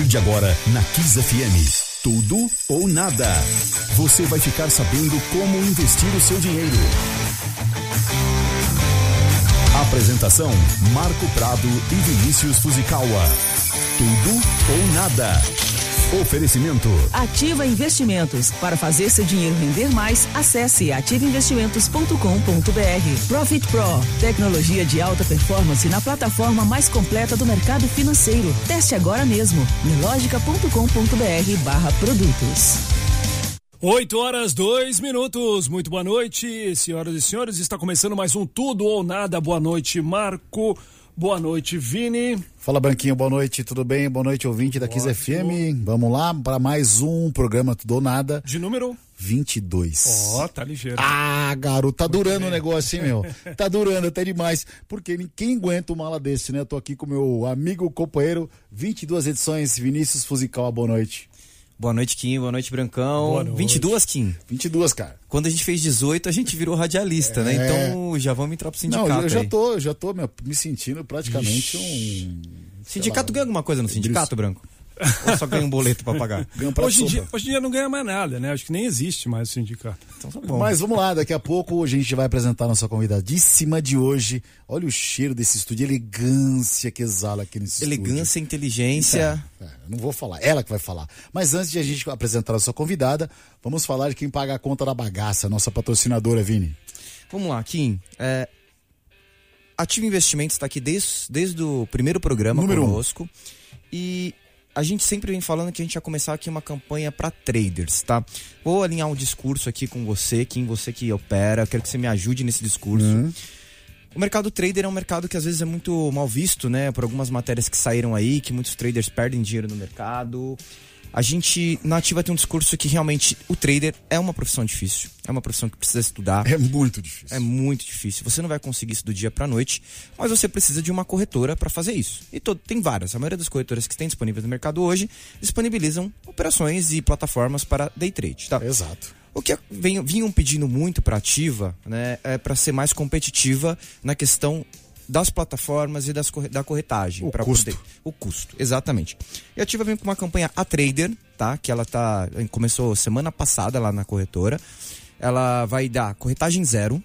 partir de agora na Kiss FM. Tudo ou nada. Você vai ficar sabendo como investir o seu dinheiro. Apresentação: Marco Prado e Vinícius Fuzikawa. Tudo ou nada. Oferecimento. Ativa Investimentos. Para fazer seu dinheiro render mais, acesse ativainvestimentos.com.br. Profit Pro. Tecnologia de alta performance na plataforma mais completa do mercado financeiro. Teste agora mesmo. Milogica.com.br barra produtos. 8 horas, 2 minutos. Muito boa noite, senhoras e senhores. Está começando mais um Tudo ou Nada. Boa noite, Marco. Boa noite, Vini. Fala, Branquinho, boa noite, tudo bem? Boa noite, ouvinte da Kiss FM. Vamos lá para mais um programa Tudo Nada. De número? 22. Ó, oh, tá ligeiro. Ah, garoto, tá Muito durando bem. o negócio, hein, meu? tá durando até demais. Porque quem aguenta uma mala desse, né? Eu tô aqui com meu amigo, companheiro, 22 edições, Vinícius Fusical, boa noite. Boa noite, Kim. Boa noite, Brancão. Boa noite. 22, Kim. 22, cara. Quando a gente fez 18, a gente virou radialista, né? é... né? Então já vamos entrar pro sindicato. Não, eu já aí. tô, eu já tô me sentindo praticamente um. Sindicato lá, ganha alguma coisa no sindicato, Branco? Ou só ganha um boleto para pagar? hoje, em dia, hoje em dia não ganha mais nada, né? Acho que nem existe mais o sindicato. Então tá. Mas vamos lá, daqui a pouco a gente vai apresentar a nossa convidadíssima de hoje. Olha o cheiro desse estúdio, elegância que exala aqui nesse elegância, estúdio. Elegância, inteligência. É, é, não vou falar, ela que vai falar. Mas antes de a gente apresentar a nossa convidada, vamos falar de quem paga a conta da bagaça, nossa patrocinadora, Vini. Vamos lá, Kim. É, Ativo Investimentos está aqui desde, desde o primeiro programa Número conosco. Um. E a gente sempre vem falando que a gente vai começar aqui uma campanha para traders, tá? Vou alinhar um discurso aqui com você, quem você que opera, quero que você me ajude nesse discurso. Uhum. O mercado trader é um mercado que às vezes é muito mal visto, né? Por algumas matérias que saíram aí, que muitos traders perdem dinheiro no mercado. A gente na Ativa tem um discurso que realmente o trader é uma profissão difícil, é uma profissão que precisa estudar. É muito difícil. É muito difícil. Você não vai conseguir isso do dia para noite, mas você precisa de uma corretora para fazer isso. E todo, tem várias. A maioria das corretoras que têm disponíveis no mercado hoje disponibilizam operações e plataformas para day trade, tá? Exato. O que vinham pedindo muito para ativa, né, é para ser mais competitiva na questão das plataformas e das, da corretagem. O custo. Poder, o custo, exatamente. E a Ativa vem com uma campanha A Trader, tá? Que ela tá. Começou semana passada lá na corretora. Ela vai dar corretagem zero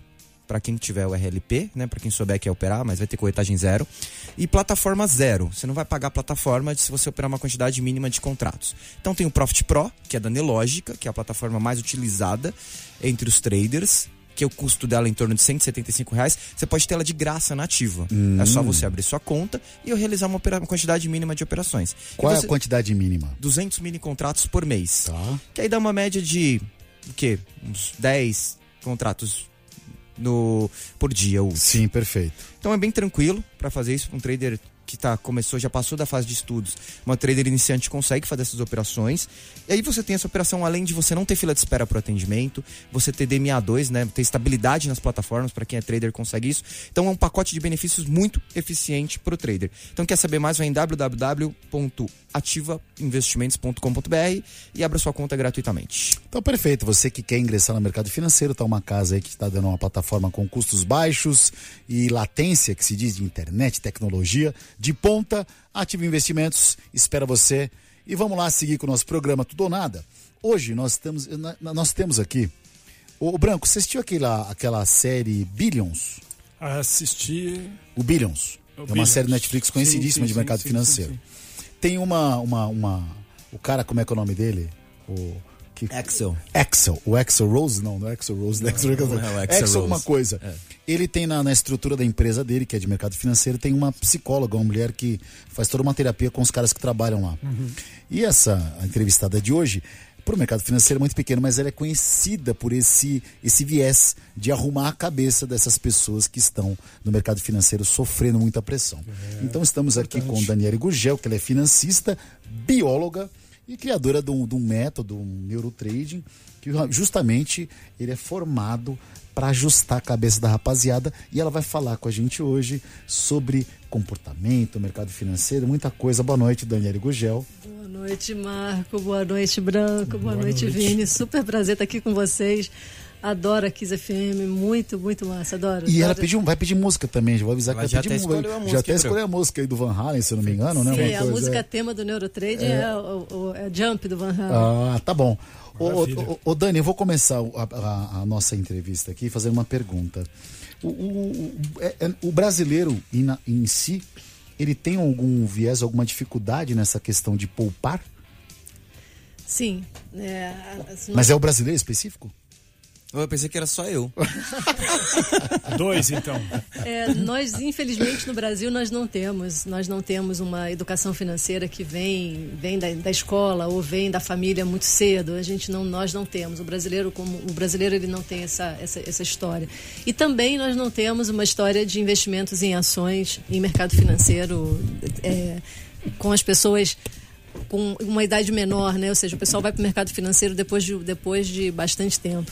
para quem tiver o RLP, né? Para quem souber que é operar, mas vai ter corretagem zero. E plataforma zero. Você não vai pagar plataforma se você operar uma quantidade mínima de contratos. Então tem o Profit Pro, que é da Nelogica, que é a plataforma mais utilizada entre os traders que é o custo dela em torno de 175 reais, você pode ter ela de graça nativa. Hum. É só você abrir sua conta e eu realizar uma, uma quantidade mínima de operações. Qual você, é a quantidade mínima? 200 mini contratos por mês. Tá. Que aí dá uma média de, o quê? Uns 10 contratos no, por dia. Sim, perfeito. Então é bem tranquilo para fazer isso. Um trader que tá, começou, já passou da fase de estudos, uma trader iniciante consegue fazer essas operações. E aí você tem essa operação, além de você não ter fila de espera para atendimento, você ter DMA2, né? Ter estabilidade nas plataformas, para quem é trader consegue isso. Então é um pacote de benefícios muito eficiente para o trader. Então quer saber mais? Vai em www.ativainvestimentos.com.br e abra sua conta gratuitamente. Então perfeito, você que quer ingressar no mercado financeiro, tá uma casa aí que está dando uma plataforma com custos baixos e latência, que se diz de internet, tecnologia, de ponta, Ativa Investimentos espera você. E vamos lá seguir com o nosso programa Tudo ou Nada. Hoje nós temos, nós temos aqui. O Branco, você assistiu aquela, aquela série Billions? Assisti. O Billions. O é uma Billions. série Netflix conhecidíssima sim, sim, de mercado sim, financeiro. Tem uma, uma, uma. O cara, como é que é o nome dele? O que... Axel. Axel. O Axel Rose? Não, não é Axel Rose. Não, Axel, não, não é Axel, Axel alguma coisa. É. Ele tem na, na, estrutura da empresa dele, que é de mercado financeiro, tem uma psicóloga, uma mulher que faz toda uma terapia com os caras que trabalham lá. Uhum. E essa entrevistada de hoje, para o mercado financeiro é muito pequeno, mas ela é conhecida por esse, esse viés de arrumar a cabeça dessas pessoas que estão no mercado financeiro sofrendo muita pressão. É, então estamos aqui com Daniela Gugel, que ela é financista, bióloga, e criadora de um, de um método, um neurotrading, que justamente ele é formado para ajustar a cabeça da rapaziada e ela vai falar com a gente hoje sobre comportamento, mercado financeiro, muita coisa. Boa noite, Daniela Gugel. Boa noite, Marco. Boa noite, Branco. Boa, Boa noite, noite, Vini. Super prazer estar aqui com vocês. Adoro a Kiss FM, muito, muito massa, adoro. E adoro. ela pediu, vai pedir música também, já vou avisar Ela que já vai pedir até música. escolheu a Já música, até escolheu a música aí do Van Halen, se eu não me engano, né? Sim, a coisa, música é. tema do Neurotrade é, é o, o- é Jump do Van Halen. Ah, tá bom. Ô, ô, Dani, eu vou começar o- a, a- a nossa entrevista aqui fazendo uma pergunta. O, o- o- é- é- o brasileiro em, em si, ele tem algum viés, alguma dificuldade nessa questão de poupar? Sim. É, as- Mas é o brasileiro específico? Eu pensei que era só eu. Dois, então. É, nós, infelizmente, no Brasil, nós não temos. Nós não temos uma educação financeira que vem, vem da, da escola ou vem da família muito cedo. A gente não, nós não temos. O brasileiro, como o brasileiro, ele não tem essa, essa, essa história. E também nós não temos uma história de investimentos em ações, em mercado financeiro, é, com as pessoas com uma idade menor, né? Ou seja, o pessoal vai para o mercado financeiro depois de, depois de bastante tempo.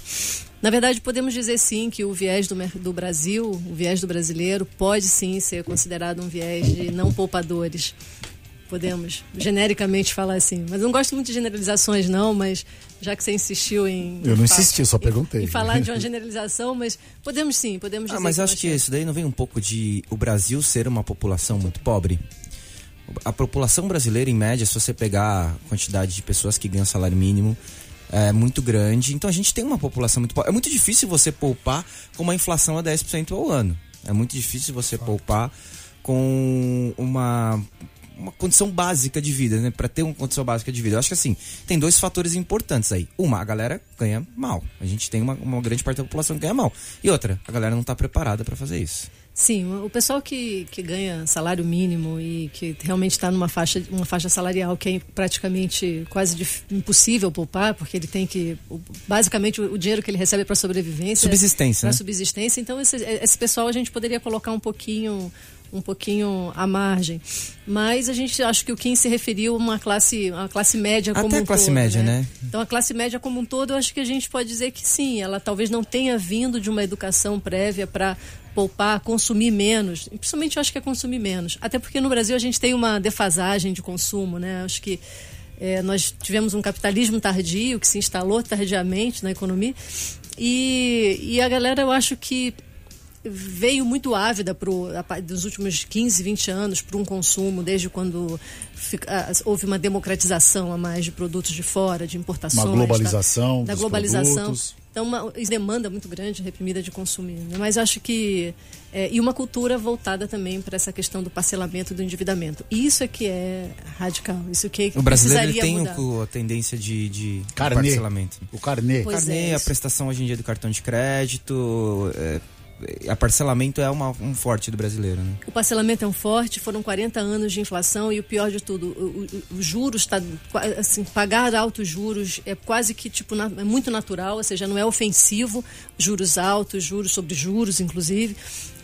Na verdade, podemos dizer sim que o viés do, do Brasil, o viés do brasileiro, pode sim ser considerado um viés de não poupadores. Podemos genericamente falar assim. Mas eu não gosto muito de generalizações, não, mas já que você insistiu em. Eu não em insisti, eu só em- perguntei. Em falar de uma generalização, mas podemos sim, podemos dizer. Ah, mas que acho que temos. isso daí não vem um pouco de o Brasil ser uma população muito pobre? A população brasileira, em média, se você pegar a quantidade de pessoas que ganham salário mínimo, é muito grande. Então a gente tem uma população muito pobre. É muito difícil você poupar com uma inflação a 10% ao ano. É muito difícil você poupar com uma uma condição básica de vida, né? Pra ter uma condição básica de vida. Eu acho que assim, tem dois fatores importantes aí. Uma, a galera ganha mal. A gente tem uma, uma grande parte da população que ganha mal. E outra, a galera não tá preparada pra fazer isso. Sim, o pessoal que, que ganha salário mínimo e que realmente está numa faixa, uma faixa salarial que é praticamente quase dif- impossível poupar, porque ele tem que. Basicamente, o, o dinheiro que ele recebe é para sobrevivência. Subsistência, Para né? subsistência. Então, esse, esse pessoal a gente poderia colocar um pouquinho um pouquinho à margem. Mas a gente acho que o Kim se referiu a uma classe, uma classe média como Até um classe todo, média, né? Então a classe média como um todo, eu acho que a gente pode dizer que sim, ela talvez não tenha vindo de uma educação prévia para poupar, consumir menos. Principalmente eu acho que é consumir menos. Até porque no Brasil a gente tem uma defasagem de consumo, né? Acho que é, nós tivemos um capitalismo tardio que se instalou tardiamente na economia e, e a galera eu acho que veio muito ávida pro, dos últimos 15, 20 anos para um consumo, desde quando fica- houve uma democratização a mais de produtos de fora, de importações. Uma globalização? Da dos globalização. produtos. Então, uma demanda muito grande reprimida de consumir. né? Mas acho que. é, e uma cultura voltada também para essa questão do parcelamento do endividamento. Isso é que é radical. Isso que O brasileiro ele precisaria tem mudar. o- a tendência de, de Carnê. parcelamento. O carnê. Pois Carnê, é, a prestação hoje em dia do cartão de crédito, é, a parcelamento é uma, um forte do brasileiro, né? O parcelamento é um forte, foram 40 anos de inflação e o pior de tudo, o, o, o juros está assim, pagar altos juros é quase que tipo na- é muito natural, ou seja, não é ofensivo, juros altos, juros sobre juros, inclusive.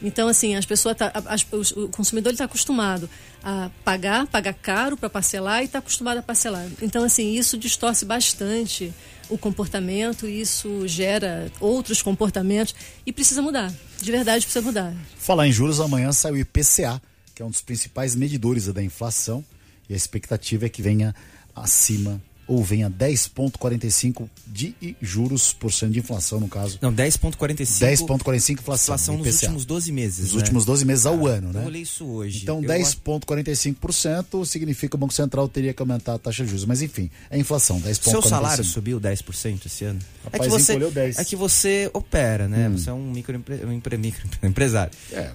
Então, assim, as pessoas tá, as- os- o consumidor está acostumado a pagar, pagar caro para parcelar e está acostumado a parcelar. Então, assim, isso distorce bastante o comportamento, isso gera outros comportamentos e precisa mudar. De verdade, precisa mudar. Falar em juros, amanhã sai o IPCA, que é um dos principais medidores da inflação, e a expectativa é que venha acima ou venha 10,45 de juros por cento de inflação, no caso. Não, 10,45 10,45 inflação. inflação nos IPCA. últimos 12 meses. Nos né? últimos 12 meses ao ano, né? Eu olhei isso hoje. Então, Eu 10,45% significa que o Banco Central teria que aumentar a taxa de juros. Mas, enfim, é inflação, 10,45%. Seu salário subiu 10% esse ano? é, Rapaz, que você, encolheu 10. é que você opera, né? Você é um microempre, um empre, micro, empresário. É,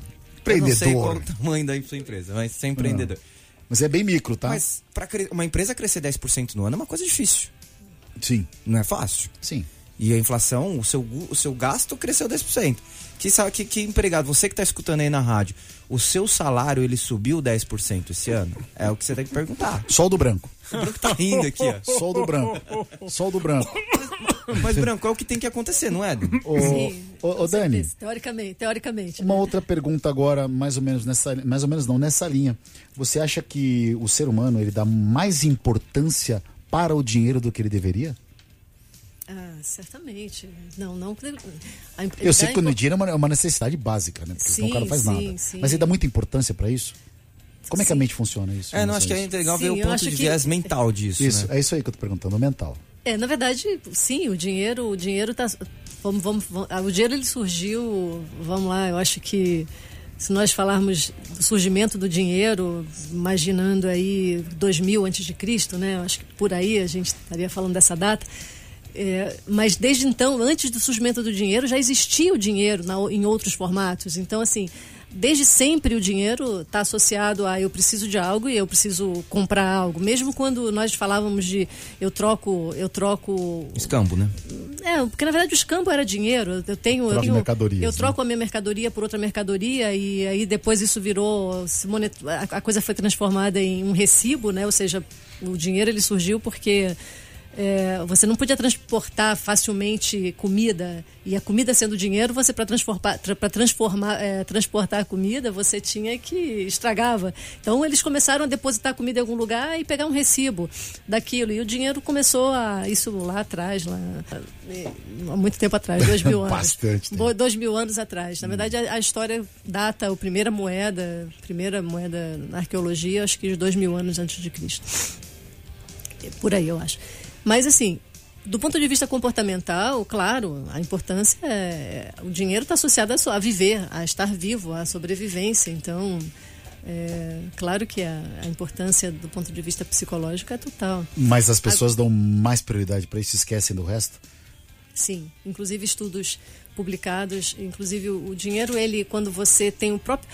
Eu não sei qual empreendedor. o tamanho da sua empresa, mas você é empreendedor. Mas é bem micro, tá? Mas para uma empresa crescer 10% no ano é uma coisa difícil. Sim, Não é fácil. sim. E a inflação, o seu, o seu gasto cresceu 10%. Que, sabe, que, que empregado, você que está escutando aí na rádio, o seu salário ele subiu 10% esse ano? É o que você tem que perguntar. Sol do branco. O Branco tá rindo aqui, ó. Sol do branco. Sol do branco. Mas, Branco, é o que tem que acontecer, não é? Ô, Sim, ô, ô, com Dani, certeza. Teoricamente, teoricamente. uma outra pergunta agora, mais ou menos nessa, mais ou menos não, nessa linha. Você acha que o ser humano ele dá mais importância para o dinheiro do que ele deveria? Ah, certamente. Não, não. Eu sei que o impor- dinheiro é uma, é uma necessidade básica, né? Porque senão o cara não faz Sim, nada. sim. Mas ele dá muita importância para isso? Como é que a Sim. mente funciona isso? É, não, acho que é legal ver Sim, o eu ponto de que- viés mental disso, Isso, né? é isso aí que eu tô perguntando, o mental. É, na verdade, sim, o dinheiro, o dinheiro tá vamos, vamos, vamos, o dinheiro ele surgiu, vamos lá, eu acho que se nós falarmos do surgimento do dinheiro, imaginando aí 2000 antes de Cristo, né? Acho que por aí a gente estaria falando dessa data. É, mas desde então, antes do surgimento do dinheiro, já existia o dinheiro na, em outros formatos. Então, assim, desde sempre o dinheiro está associado a eu preciso de algo e eu preciso comprar algo. Mesmo quando nós falávamos de eu troco, eu troco. Escambo, né? É, porque na verdade o escambo era dinheiro. Eu tenho. Troca eu, mercadorias, eu né? troco a minha mercadoria por outra mercadoria e aí depois isso virou. Monet... A coisa foi transformada em um recibo, né? Ou seja, o dinheiro ele surgiu porque é, você não podia transportar facilmente comida e a comida sendo dinheiro, você para transformar, para transformar, é, transportar a comida, você tinha que estragava. Então eles começaram a depositar a comida em algum lugar e pegar um recibo daquilo e o dinheiro começou a isso lá atrás, lá há muito tempo atrás, dois mil anos, Bastante tempo. dois mil anos atrás. Na verdade a, a história data a primeira moeda, primeira moeda na arqueologia, acho que de dois mil anos antes de Cristo. Por aí eu acho. Mas, assim, do ponto de vista comportamental, claro, a importância é. O dinheiro está associado a, a, viver, a estar vivo, à sobrevivência. Então, é, claro que a, a, importância do ponto de vista psicológico é total. Mas as pessoas a... dão mais prioridade para isso e esquecem do resto? Sim, inclusive estudos publicados, inclusive o, o dinheiro, ele, quando você tem o próprio.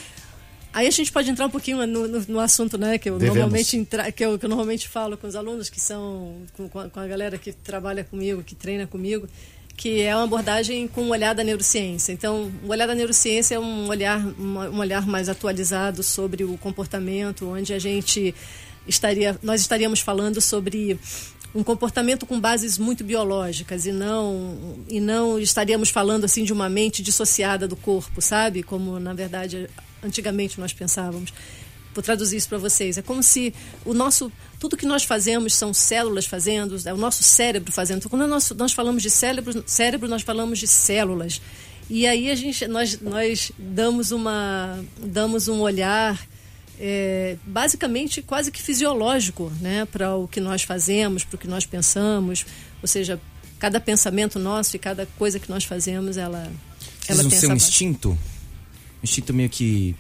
Aí a gente pode entrar um pouquinho no, no, no assunto, né, que eu Devemos. normalmente entra, que eu, que eu normalmente falo com os alunos que são com, com, a galera que trabalha comigo, que treina comigo, que é uma abordagem com um olhar da neurociência. Então, o olhar da neurociência é um olhar um olhar mais atualizado sobre o comportamento, onde a gente estaria nós estaríamos falando sobre um comportamento com bases muito biológicas e não e não estaríamos falando assim de uma mente dissociada do corpo, sabe? Como na verdade antigamente nós pensávamos. Vou traduzir isso para vocês. É como se o nosso tudo que nós fazemos são células fazendo, é o nosso cérebro fazendo. Quando nós, nós falamos de cérebro, cérebro, nós falamos de células. E aí a gente, nós, nós damos uma, damos um olhar é, basicamente quase que fisiológico, né, para o que nós fazemos, para o que nós pensamos. Ou seja, cada pensamento nosso e cada coisa que nós fazemos, ela, ela não tem essa um base. Instinto? Um instinto meio que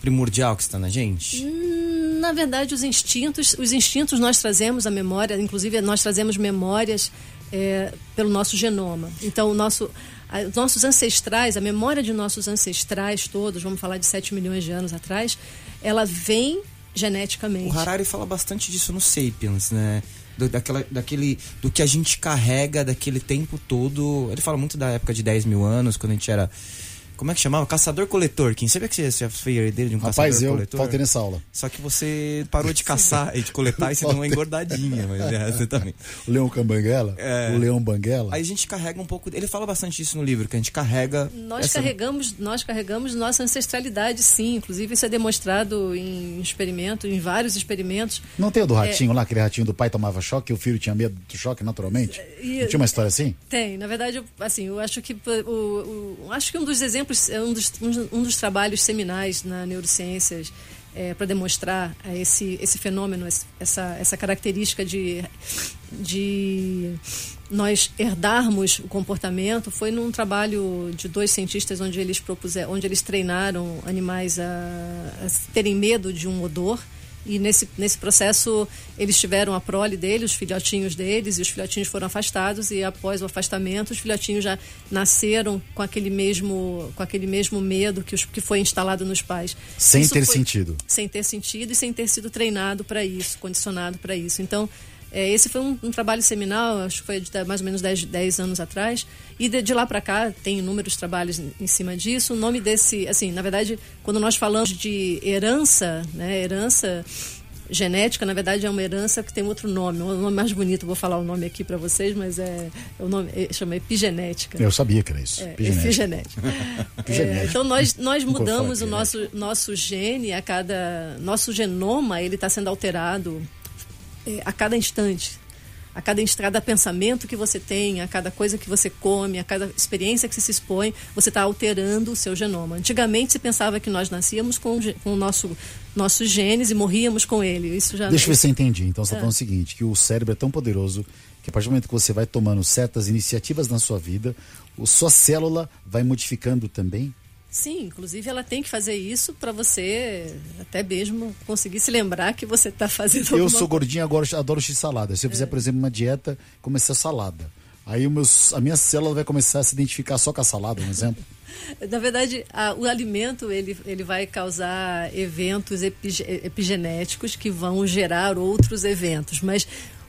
primordial que está na gente? Hum, Na verdade, os instintos, os instintos nós trazemos a memória, inclusive nós trazemos memórias é, pelo nosso genoma. Então, o nosso, a, os nossos ancestrais, a memória de nossos ancestrais todos, vamos falar de 7 milhões de anos atrás, ela vem geneticamente. O Harari fala bastante disso no Sapiens, né? Do, daquela, daquele, do que a gente carrega daquele tempo todo. Ele fala muito da época de 10 mil anos, quando a gente era. Como é que chamava? Caçador-coletor. Quem sabia que você foi herdeiro de um Rapaz, eu caçador-coletor? faltei nessa aula. Só que você parou de caçar e de coletar e você deu uma engordadinha, mas é, você também. O Leão Cambanguela? É. O Leão Banguela? Aí a gente carrega um pouco. Ele fala bastante disso no livro, que a gente carrega. Nós essa- carregamos, nós carregamos nossa ancestralidade, sim. Inclusive isso é demonstrado em experimentos, em vários experimentos. Não tem o do ratinho lá, aquele ratinho do pai tomava choque e o filho tinha medo do choque naturalmente? E- Não tinha uma história assim? Tem, na verdade, eu, assim, eu acho que o, o- acho que um dos exemplos, é um dos, um dos trabalhos seminais na neurociências para demonstrar eh, esse, esse fenômeno, essa, essa característica de, de nós herdarmos o comportamento. Foi num trabalho de dois cientistas onde eles propuseram, onde eles treinaram animais a, a terem medo de um odor e nesse, nesse processo eles tiveram a prole deles, os filhotinhos deles, e os filhotinhos foram afastados e após o afastamento os filhotinhos já nasceram com aquele mesmo, com aquele mesmo medo que, os, que foi instalado nos pais. Sem Isso ter foi- sentido. Sem ter sentido e sem ter sido treinado para isso, condicionado para isso. Então, é, esse foi um, um trabalho seminal, acho que foi de mais ou menos 10, 10 anos atrás. E de, de lá para cá tem inúmeros trabalhos em, em cima disso. O nome desse, assim, na verdade, quando nós falamos de herança, né, herança genética, na verdade é uma herança que tem outro nome, um nome mais bonito, vou falar o nome aqui para vocês, mas é, o nome é, chama epigenética. Eu sabia que era isso. É, Epigenética. epigenética. É, então nós, nós mudamos o falar nosso, nosso gene a cada. Nosso genoma ele está sendo alterado é, a cada instante. a cada estrada pensamento que você tem, a cada coisa que você come, a cada experiência que você se expõe, você está alterando o seu genoma. Antigamente se pensava que nós nascíamos com, o nosso nossos genes e morríamos com ele. Isso já Deixa eu ver se eu entendi. Então você está é. falando o seguinte, que o cérebro é tão poderoso que a partir do momento que você vai tomando certas iniciativas na sua vida, a sua célula vai modificando também? Sim, inclusive ela tem que fazer isso para você até mesmo conseguir se lembrar que você está fazendo Eu sou gordinho agora adoro x-salada. Se eu fizer, é. por exemplo, uma dieta, começar salada. Aí meus, a minha célula vai começar a se identificar só com a salada, um exemplo? Na verdade, a, o alimento ele, ele vai causar eventos epigenéticos que vão gerar outros eventos. Mas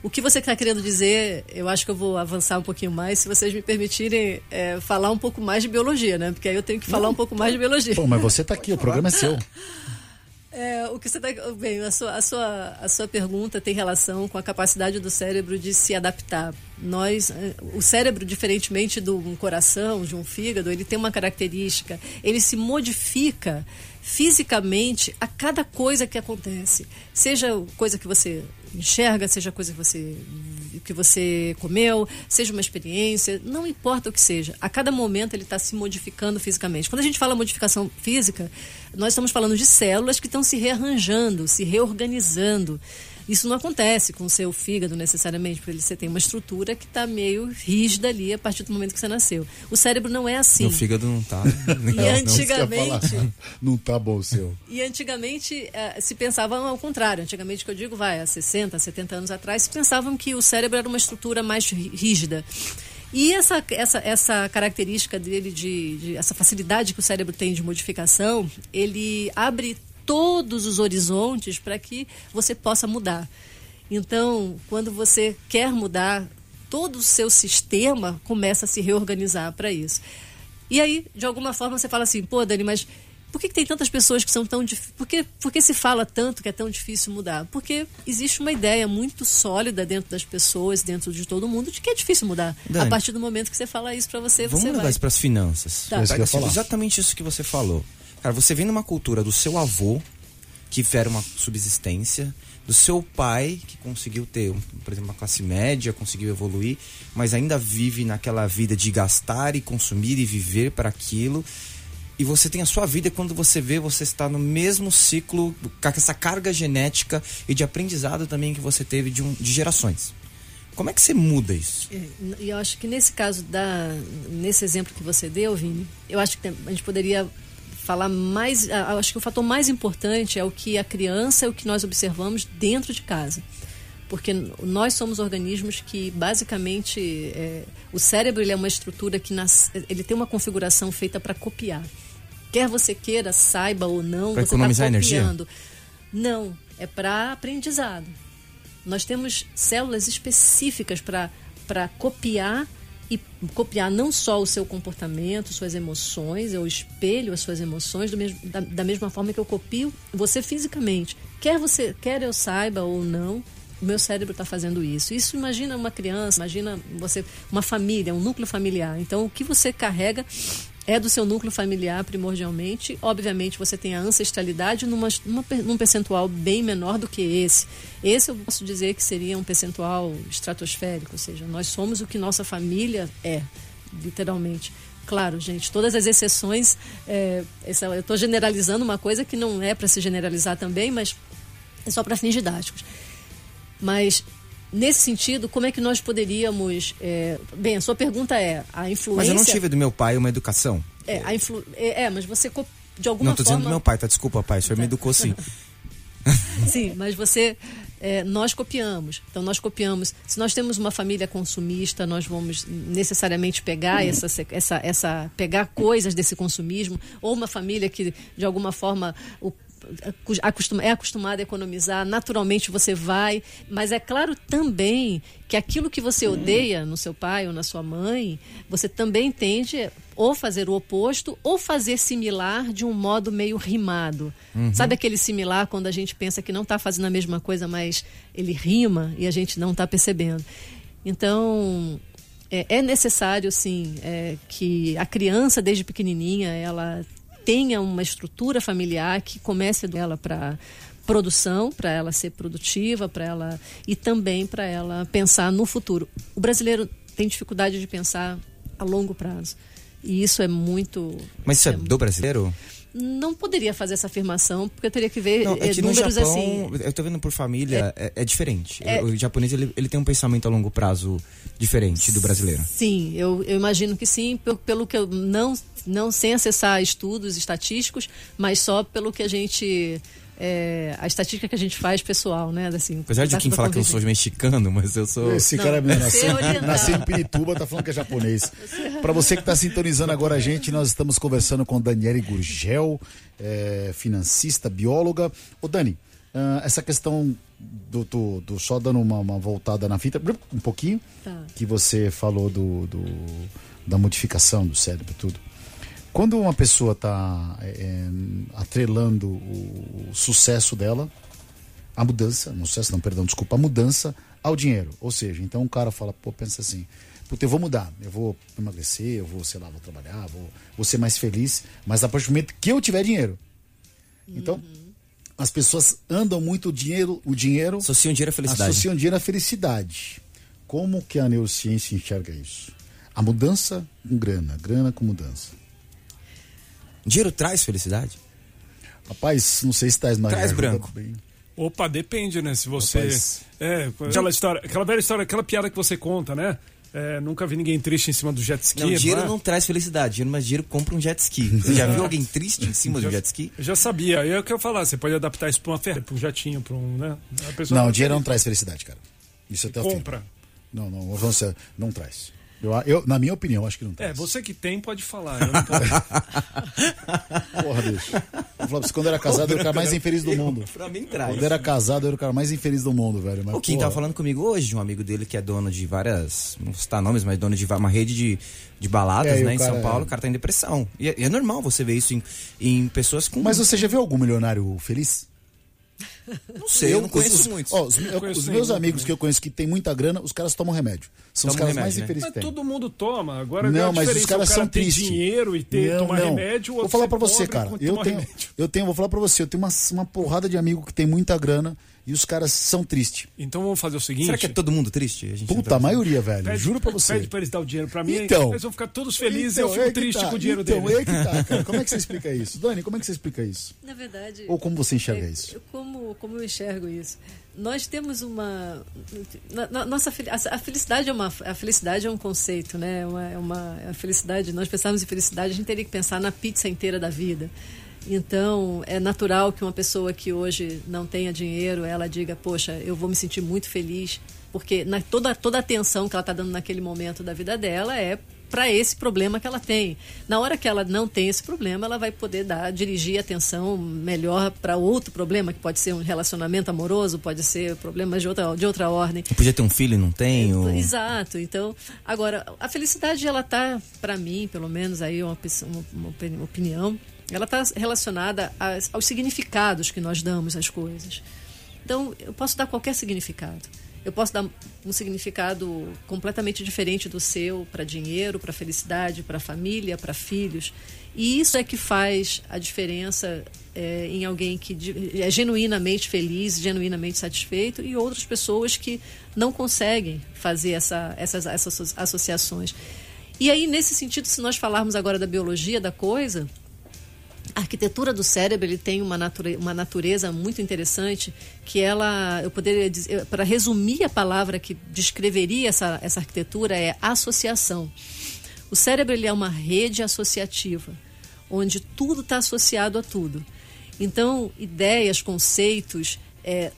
o que você está querendo dizer, eu acho que eu vou avançar um pouquinho mais, se vocês me permitirem é, falar um pouco mais de biologia, né? Porque aí eu tenho que falar Não, um pouco mais de biologia. Pô, mas você está aqui, o programa é seu. É, o que você tá, bem, a sua, a, sua, a sua pergunta tem relação com a capacidade do cérebro de se adaptar. Nós, é, o cérebro, diferentemente de um coração, de um fígado, ele tem uma característica, ele se modifica fisicamente a cada coisa que acontece. Seja coisa que você enxerga, seja coisa que você que você comeu, seja uma experiência, não importa o que seja. A cada momento ele está se modificando fisicamente. Quando a gente fala modificação física, nós estamos falando de células que estão se rearranjando, se reorganizando. Isso não acontece com o seu fígado necessariamente, porque você tem uma estrutura que está meio rígida ali a partir do momento que você nasceu. O cérebro não é assim. O fígado não está. e antigamente. Não está bom o seu. E antigamente eh, se pensava ao contrário. Antigamente, que eu digo, vai, há 60, 70 anos atrás, se pensavam que o cérebro era uma estrutura mais rígida. E essa, essa, essa característica dele, de, de, essa facilidade que o cérebro tem de modificação, ele abre todos os horizontes para que você possa mudar. Então, quando você quer mudar, todo o seu sistema começa a se reorganizar para isso. E aí, de alguma forma, você fala assim, pô, Dani, mas por que, que, tem tantas pessoas que são tão difíceis? Por que, por que se fala tanto que é tão difícil mudar? Porque existe uma ideia muito sólida dentro das pessoas, dentro de todo mundo, de que é difícil mudar. Dani, a partir do momento que você fala isso para você, vamos você levar vai. isso para as finanças. Tá. Exatamente isso que você falou. Cara, você vem numa cultura do seu avô, que era uma subsistência, do seu pai, que conseguiu ter, por exemplo, uma classe média, conseguiu evoluir, mas ainda vive naquela vida de gastar e consumir e viver para aquilo. E você tem a sua vida quando você vê, você está no mesmo ciclo, com essa carga genética e de aprendizado também que você teve de, um, de gerações. Como é que você muda isso? É, e eu acho que nesse caso, da, nesse exemplo que você deu, Vini, eu acho que a gente poderia falar mais. Acho que o fator mais importante é o que a criança, é o que nós observamos dentro de casa. Porque nós somos organismos que, basicamente, é, o cérebro ele é uma estrutura que nas, ele tem uma configuração feita para copiar. Quer você queira, saiba ou não, pra você está copiando. Energia? Não, é para aprendizado. Nós temos células específicas para copiar e copiar não só o seu comportamento, suas emoções, eu espelho as suas emoções mesmo, da, da, mesma forma que eu copio você fisicamente. Quer você, quer eu saiba ou não, o meu cérebro está fazendo isso. Isso imagina uma criança, imagina você, uma família, um núcleo familiar. Então o que você carrega é do seu núcleo familiar primordialmente. Obviamente, você tem a ancestralidade numa, numa, num percentual bem menor do que esse. Esse eu posso dizer que seria um percentual estratosférico, ou seja, nós somos o que nossa família é, literalmente. Claro, gente, todas as exceções, é, essa, eu estou generalizando uma coisa que não é para se generalizar também, mas é só para fins didáticos. Mas Nesse sentido, como é que nós poderíamos. É... Bem, a sua pergunta é: a influência. Mas eu não tive do meu pai uma educação. É, a influ... é, é mas você, de alguma não, tô forma. Não, dizendo do meu pai, tá? Desculpa, pai, o senhor tá. me educou sim. Sim, mas você, é, nós copiamos. Então nós copiamos. Se nós temos uma família consumista, nós vamos necessariamente pegar uhum. essa, essa, essa, pegar coisas desse consumismo. Ou uma família que de alguma forma o é acostumado a economizar, naturalmente você vai. Mas é claro também que aquilo que você odeia no seu pai ou na sua mãe, você também tende ou fazer o oposto ou fazer similar de um modo meio rimado. Uhum. Sabe aquele similar quando a gente pensa que não está fazendo a mesma coisa, mas ele rima e a gente não está percebendo. Então, é, é necessário, sim, é, que a criança, desde pequenininha, ela tenha uma estrutura familiar que comece dela para produção, para ela ser produtiva, para ela e também para ela pensar no futuro. O brasileiro tem dificuldade de pensar a longo prazo. E isso é muito. Mas isso é, é do brasileiro? Não poderia fazer essa afirmação, porque eu teria que ver não, é que números Japão, assim. Eu tô vendo por família, é, é, é diferente. É, o japonês ele, ele tem um pensamento a longo prazo diferente do brasileiro. Sim, eu, eu imagino que sim, pelo, pelo que eu não, não sem acessar estudos estatísticos, mas só pelo que a gente é, a estatística que a gente faz pessoal, né? Assim, Apesar de quem falar que eu sou mexicano, mas eu sou. Esse não, cara é nasceu, nasceu em Pirituba, tá falando que é japonês. Para você que está sintonizando agora a gente, nós estamos conversando com Daniele Gurgel, é, financista, bióloga. Ô Dani, uh, essa questão do, do, do, só dando uma, uma, voltada na fita, um pouquinho, tá. que você falou do, do, da modificação do cérebro tudo. Quando uma pessoa está é, é, atrelando o, o, sucesso dela, a mudança, não sucesso não, perdão, desculpa, a mudança ao dinheiro. Ou seja, então o cara fala, pô, pensa assim, puta, eu vou mudar, eu vou emagrecer, eu vou, sei lá, vou trabalhar, vou, vou ser mais feliz, mas a partir do momento que eu tiver dinheiro. Então, uhum. as pessoas andam muito o dinheiro, o dinheiro. Associam dinheiro à felicidade. Associam dinheiro à felicidade. Como que a neurociência enxerga isso? A mudança com grana, grana com mudança. Dinheiro traz felicidade? Rapaz, não sei se traz mais. Traz branco. Bem. Opa, depende, né? Se você. Rapaz. É, aquela história, aquela velha história, aquela piada que você conta, né? É, nunca vi ninguém triste em cima do jet ski. Não, dinheiro não, é? não traz felicidade, mas dinheiro compra um jet ski. Você já viu alguém triste em cima do jet ski? Eu já sabia. E é o que eu falar, você pode adaptar isso para uma ferra, para um jatinho, para um, né? não, dinheiro não traz felicidade, cara. Isso até Compra. Não, não, não, não traz. Eu, eu, na minha opinião, acho que não tem. É, você que tem pode falar. Eu não posso. Porra, bicho. Falava, quando era casado, eu era o cara mais infeliz do mundo. Pra mim traz. Quando eu era casado, eu era o cara mais infeliz do mundo, velho. Mas, o Kim tava falando comigo hoje, de um amigo dele que é dono de várias. Não citar nomes, mas dono de uma rede de, de baladas, é, né, em São Paulo. É... O cara tá em depressão. E é, e é, normal você ver isso em, em pessoas com. Mas você já viu algum milionário feliz? Não sei, eu, eu não conheço os, muito. Ó, os, eu, os meus amigos que eu conheço que tem muita grana, os caras tomam remédio. São os caras remédio, mais né? infelizes tem. todo mundo toma. Agora não, mas os caras são tristes. dinheiro e ter, não, tomar não. remédio. Vou falar para você, cara. Eu tenho, eu tenho, vou falar para você, eu tenho uma, uma porrada de amigo que tem muita grana e os caras são tristes. Então vamos fazer o seguinte. Será que é todo mundo triste? A Puta, a maioria, velho. Pede, juro pra você. Pede pra eles dar o dinheiro pra mim, então, eles vão ficar todos felizes então, e eu fico é triste tá, com o dinheiro então, deles. Então, é que tá, cara. Como é que você explica isso? Dani, como é que você explica isso? Na verdade... Ou como você enxerga é, isso? Como, como eu enxergo isso? Nós temos uma... Na, na, nossa, a, felicidade é uma... A felicidade é um conceito, né? É uma, é uma a felicidade... Nós pensarmos em felicidade, a gente teria que pensar na pizza inteira da vida. Então, é natural que uma pessoa que hoje não tenha dinheiro, ela diga, poxa, eu vou me sentir muito feliz, porque na, toda, toda a atenção que ela está dando naquele momento da vida dela é para esse problema que ela tem. Na hora que ela não tem esse problema, ela vai poder dar, dirigir atenção melhor para outro problema, que pode ser um relacionamento amoroso, pode ser problemas de outra, de outra ordem. Eu podia ter um filho e não tem? É, ou... Exato. Então, agora, a felicidade, ela tá, para mim, pelo menos aí uma, uma opinião, ela está relacionada às, aos significados que nós damos às coisas. Então, eu posso dar qualquer significado. Eu posso dar um significado completamente diferente do seu para dinheiro, para felicidade, para família, para filhos. E isso é que faz a diferença é, em alguém que é genuinamente feliz, genuinamente satisfeito, e outras pessoas que não conseguem fazer essa, essas, essas associações. E aí, nesse sentido, se nós falarmos agora da biologia da coisa, a arquitetura do cérebro ele tem uma, nature, uma natureza muito interessante que ela, eu poderia dizer, para resumir a palavra que descreveria essa, essa arquitetura é associação. O cérebro ele é uma rede associativa, onde tudo está associado a tudo. Então, ideias, conceitos, é,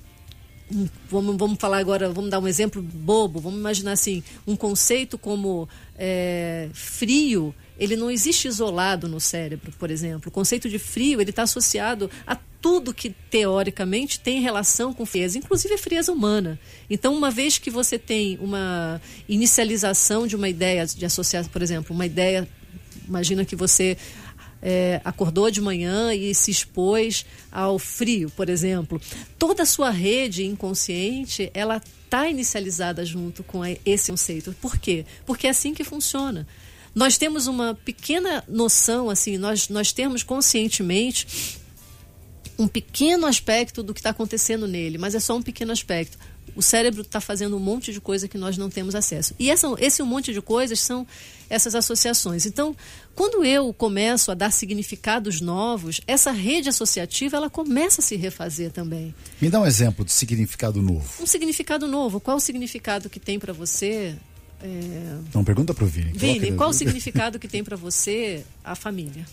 vamos, vamos falar agora, vamos dar um exemplo bobo, vamos imaginar assim, um conceito como é, frio ele não existe isolado no cérebro, por exemplo. O conceito de frio ele está associado a tudo que teoricamente tem relação com frieza, inclusive a frieza humana. Então, uma vez que você tem uma inicialização de uma ideia de associar, por exemplo, uma ideia, imagina que você é, acordou de manhã e se expôs ao frio, por exemplo. Toda a sua rede inconsciente, ela está inicializada junto com esse conceito. Por quê? Porque é assim que funciona nós temos uma pequena noção, assim, nós, nós temos conscientemente um pequeno aspecto do que está acontecendo nele, mas é só um pequeno aspecto. O cérebro está fazendo um monte de coisa que nós não temos acesso. E essa, esse um monte de coisas são essas associações. Então, quando eu começo a dar significados novos, essa rede associativa ela começa a se refazer também. Me dá um exemplo de significado novo. Um significado novo. Qual o significado que tem para você? É... Não pergunta para o Vini. Vini, qual o significado que tem para você a família?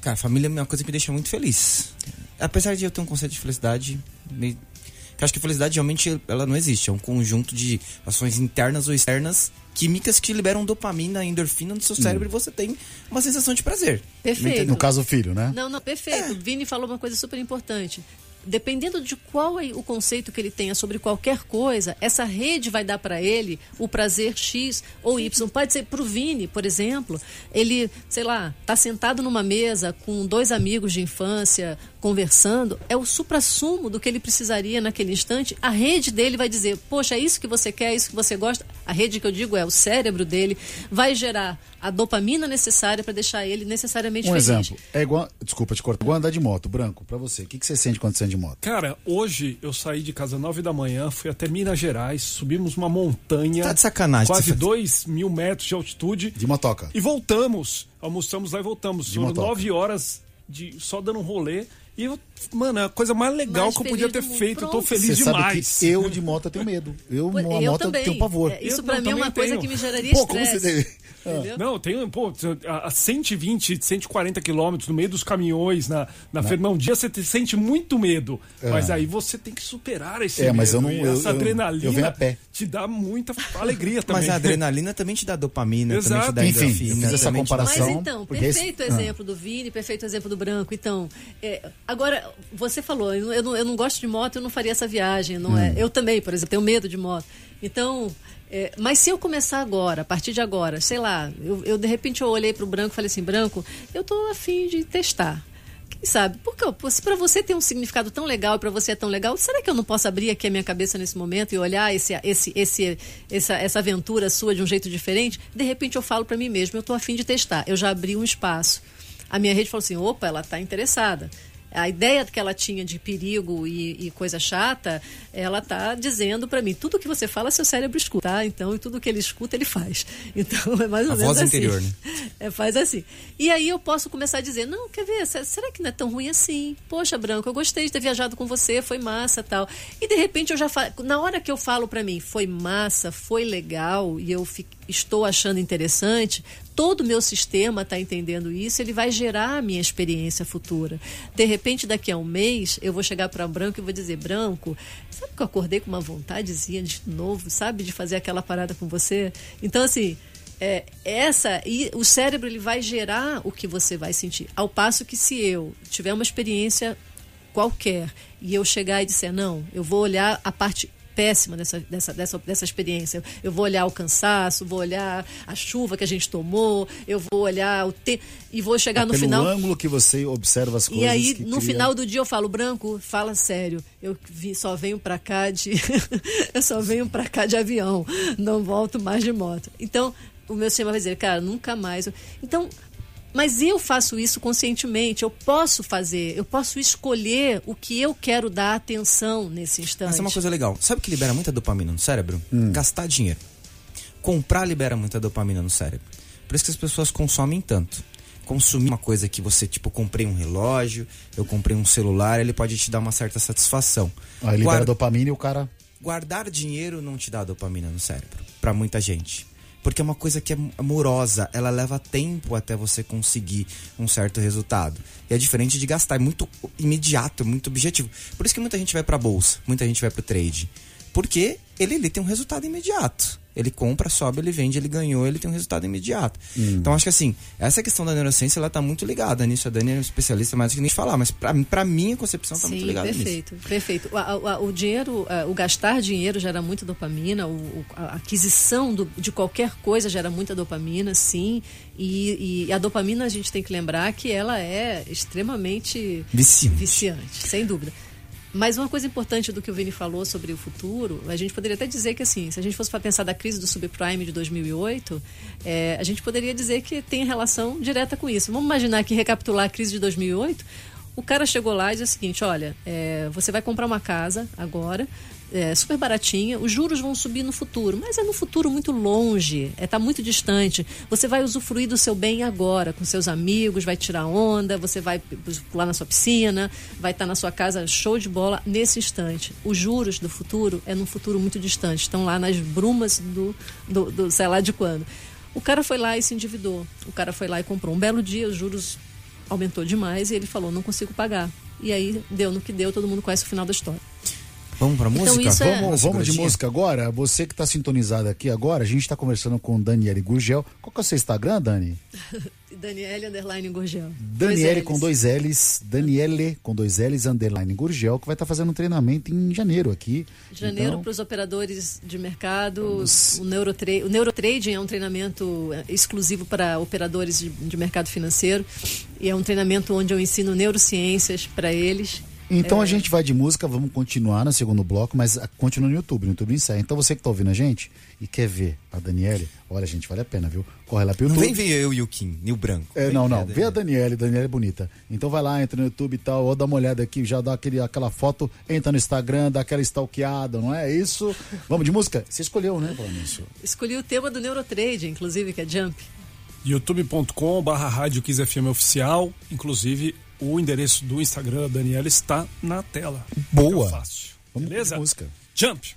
Cara, a família é uma coisa que me deixa muito feliz. Apesar de eu ter um conceito de felicidade, me... eu acho que a felicidade realmente ela não existe. É um conjunto de ações internas ou externas, químicas que liberam dopamina, endorfina no seu cérebro hum. e você tem uma sensação de prazer. Perfeito. No caso, o filho, né? Não, não, perfeito. É. Vini falou uma coisa super importante dependendo de qual é o conceito que ele tenha sobre qualquer coisa, essa rede vai dar para ele o prazer X ou Y. Pode ser para o Vini, por exemplo, ele, sei lá, está sentado numa mesa com dois amigos de infância conversando, é o supra-sumo do que ele precisaria naquele instante. A rede dele vai dizer: Poxa, é isso que você quer, é isso que você gosta. A rede que eu digo é o cérebro dele, vai gerar a dopamina necessária para deixar ele necessariamente um feliz. Um exemplo, é igual, desculpa te cortar, igual andar de moto, branco, para você. O que, que você sente quando você anda de moto? Cara, hoje eu saí de casa nove da manhã, fui até Minas Gerais, subimos uma montanha. Tá de sacanagem. Quase dois mil metros de altitude. De motoca. E voltamos. Almoçamos lá e voltamos. Foram nove horas de só dando um rolê. E eu, mano, é a coisa mais legal mais que eu podia ter feito. Pronto. Eu tô feliz Você demais. Sabe que eu de moto tenho medo. Eu, uma eu moto também. tenho pavor. É, isso para mim é uma coisa tenho. que me geraria Pô, estresse. Como você Entendeu? Não, tem, pô, a 120, 140 quilômetros no meio dos caminhões na, na Fernão Dias, você te sente muito medo. É. Mas aí você tem que superar esse é, medo. Mas eu não, eu, essa eu, adrenalina eu venho a pé. te dá muita alegria também. Mas a adrenalina também te dá dopamina, Exato. também te dá Enfim, fiz essa comparação. Mas então, perfeito esse... exemplo ah. do Vini, perfeito exemplo do Branco. Então, é, agora, você falou, eu não, eu não gosto de moto, eu não faria essa viagem. Não é? hum. é? Eu também, por exemplo, tenho medo de moto. Então, é, mas se eu começar agora, a partir de agora, sei lá, eu, eu de repente eu olhei para o branco e falei assim, branco, eu estou afim de testar. Quem sabe? Porque se para você tem um significado tão legal e para você é tão legal, será que eu não posso abrir aqui a minha cabeça nesse momento e olhar esse, esse, esse, essa, essa aventura sua de um jeito diferente? De repente eu falo para mim mesmo, eu estou afim de testar. Eu já abri um espaço. A minha rede falou assim, opa, ela está interessada a ideia que ela tinha de perigo e, e coisa chata, ela está dizendo para mim, tudo que você fala, seu cérebro escuta, tá? Então, e tudo que ele escuta, ele faz. Então, é mais ou a menos voz assim. interior, né? É, faz assim. E aí eu posso começar a dizer, não, quer ver, será que não é tão ruim assim? Poxa, Branco, eu gostei de ter viajado com você, foi massa tal. E de repente eu já falo, na hora que eu falo para mim, foi massa, foi legal, e eu fico, estou achando interessante, todo o meu sistema está entendendo isso, ele vai gerar a minha experiência futura. De repente, daqui a um mês, eu vou chegar para Branco e vou dizer: Branco, sabe que eu acordei com uma vontadezinha de novo, sabe, de fazer aquela parada com você? Então, assim. É, essa e o cérebro ele vai gerar o que você vai sentir ao passo que se eu tiver uma experiência qualquer e eu chegar e disser não eu vou olhar a parte péssima dessa, dessa, dessa, dessa experiência. Eu vou olhar o cansaço, vou olhar a chuva que a gente tomou, eu vou olhar o tempo. E vou chegar é no final. ângulo que você observa as coisas. E aí, no cria... final do dia, eu falo, Branco, fala sério. Eu vi, só venho pra cá de. eu só venho pra cá de avião. Não volto mais de moto. Então, o meu sistema vai dizer, cara, nunca mais. Então, mas eu faço isso conscientemente, eu posso fazer, eu posso escolher o que eu quero dar atenção nesse instante. Essa é uma coisa legal. Sabe o que libera muita dopamina no cérebro? Hum. Gastar dinheiro. Comprar libera muita dopamina no cérebro. Por isso que as pessoas consomem tanto. Consumir uma coisa que você, tipo, comprei um relógio, eu comprei um celular, ele pode te dar uma certa satisfação. Aí libera Guarda... dopamina e o cara. Guardar dinheiro não te dá dopamina no cérebro, para muita gente porque é uma coisa que é amorosa, ela leva tempo até você conseguir um certo resultado. E é diferente de gastar, é muito imediato, muito objetivo. Por isso que muita gente vai para bolsa, muita gente vai para o trade, porque ele, ele tem um resultado imediato. Ele compra, sobe, ele vende, ele ganhou, ele tem um resultado imediato. Hum. Então acho que assim, essa questão da neurociência ela tá muito ligada nisso. A Dani é um especialista mais do que nem falar, mas para mim a concepção tá Sim, muito ligada perfeito, nisso. Perfeito, perfeito. O, dinheiro, o gastar dinheiro gera muita dopamina, o, a aquisição do, de qualquer coisa gera muita dopamina, sim. E, e, a dopamina a gente tem que lembrar que ela é extremamente viciante, viciante sem dúvida. Mas uma coisa importante do que o Vini falou sobre o futuro, a gente poderia até dizer que, assim, se a gente fosse para pensar da crise do subprime de 2008, é, a gente poderia dizer que tem relação direta com isso. Vamos imaginar que, recapitular a crise de 2008, O cara chegou lá e disse o seguinte: olha, é, você vai comprar uma casa agora, é, super baratinha, os juros vão subir no futuro, mas é no futuro muito longe, é tá muito distante. Você vai usufruir do seu bem agora, com seus amigos, vai tirar onda, você vai pular na sua piscina, vai estar tá na sua casa show de bola nesse instante. Os juros do futuro é num futuro muito distante, estão lá nas brumas do, do, do sei lá de quando. O cara foi lá e se endividou. O cara foi lá e comprou. Um belo dia, os juros aumentou demais e ele falou: não consigo pagar. E aí deu no que deu, todo mundo conhece o final da história. Vamos para então, música? Então, é... Vamos, vamos de música agora? Você que está sintonizado aqui agora, a gente está conversando com Daniele Gurgel. Qual que é o seu Instagram, Dani? Daniele Underline Gurgel. Daniele com dois L's, Daniele com dois L's Underline Gurgel, que vai estar tá fazendo um treinamento em janeiro aqui. Janeiro então, para os operadores de mercado. Vamos... O, Neurotra o Neurotrading é um treinamento é, exclusivo para operadores de, de mercado financeiro. E é um treinamento onde eu ensino neurociências para eles então é. a gente vai de música, vamos continuar no segundo bloco, mas continua no YouTube, no YouTube encerra. Então você que tá ouvindo a gente e quer ver a Daniele, olha, gente, vale a pena, viu? Corre lá pro YouTube. Não vem ver eu e o Kim, e o branco. É, não, não. Vê a Daniele, Daniele é bonita. Então vai lá, entra no YouTube e tal, ou dá uma olhada aqui, já dá aquele, aquela foto, entra no Instagram, dá aquela stalkeada, não é isso? Vamos de música? Você escolheu, né, isso? Escolhi o tema do Neurotrade, inclusive, que é Jump youtube.com barra rádio FM oficial, inclusive o endereço do Instagram da Daniela está na tela. Boa. Fácil. Vamos Beleza? Música. Jump.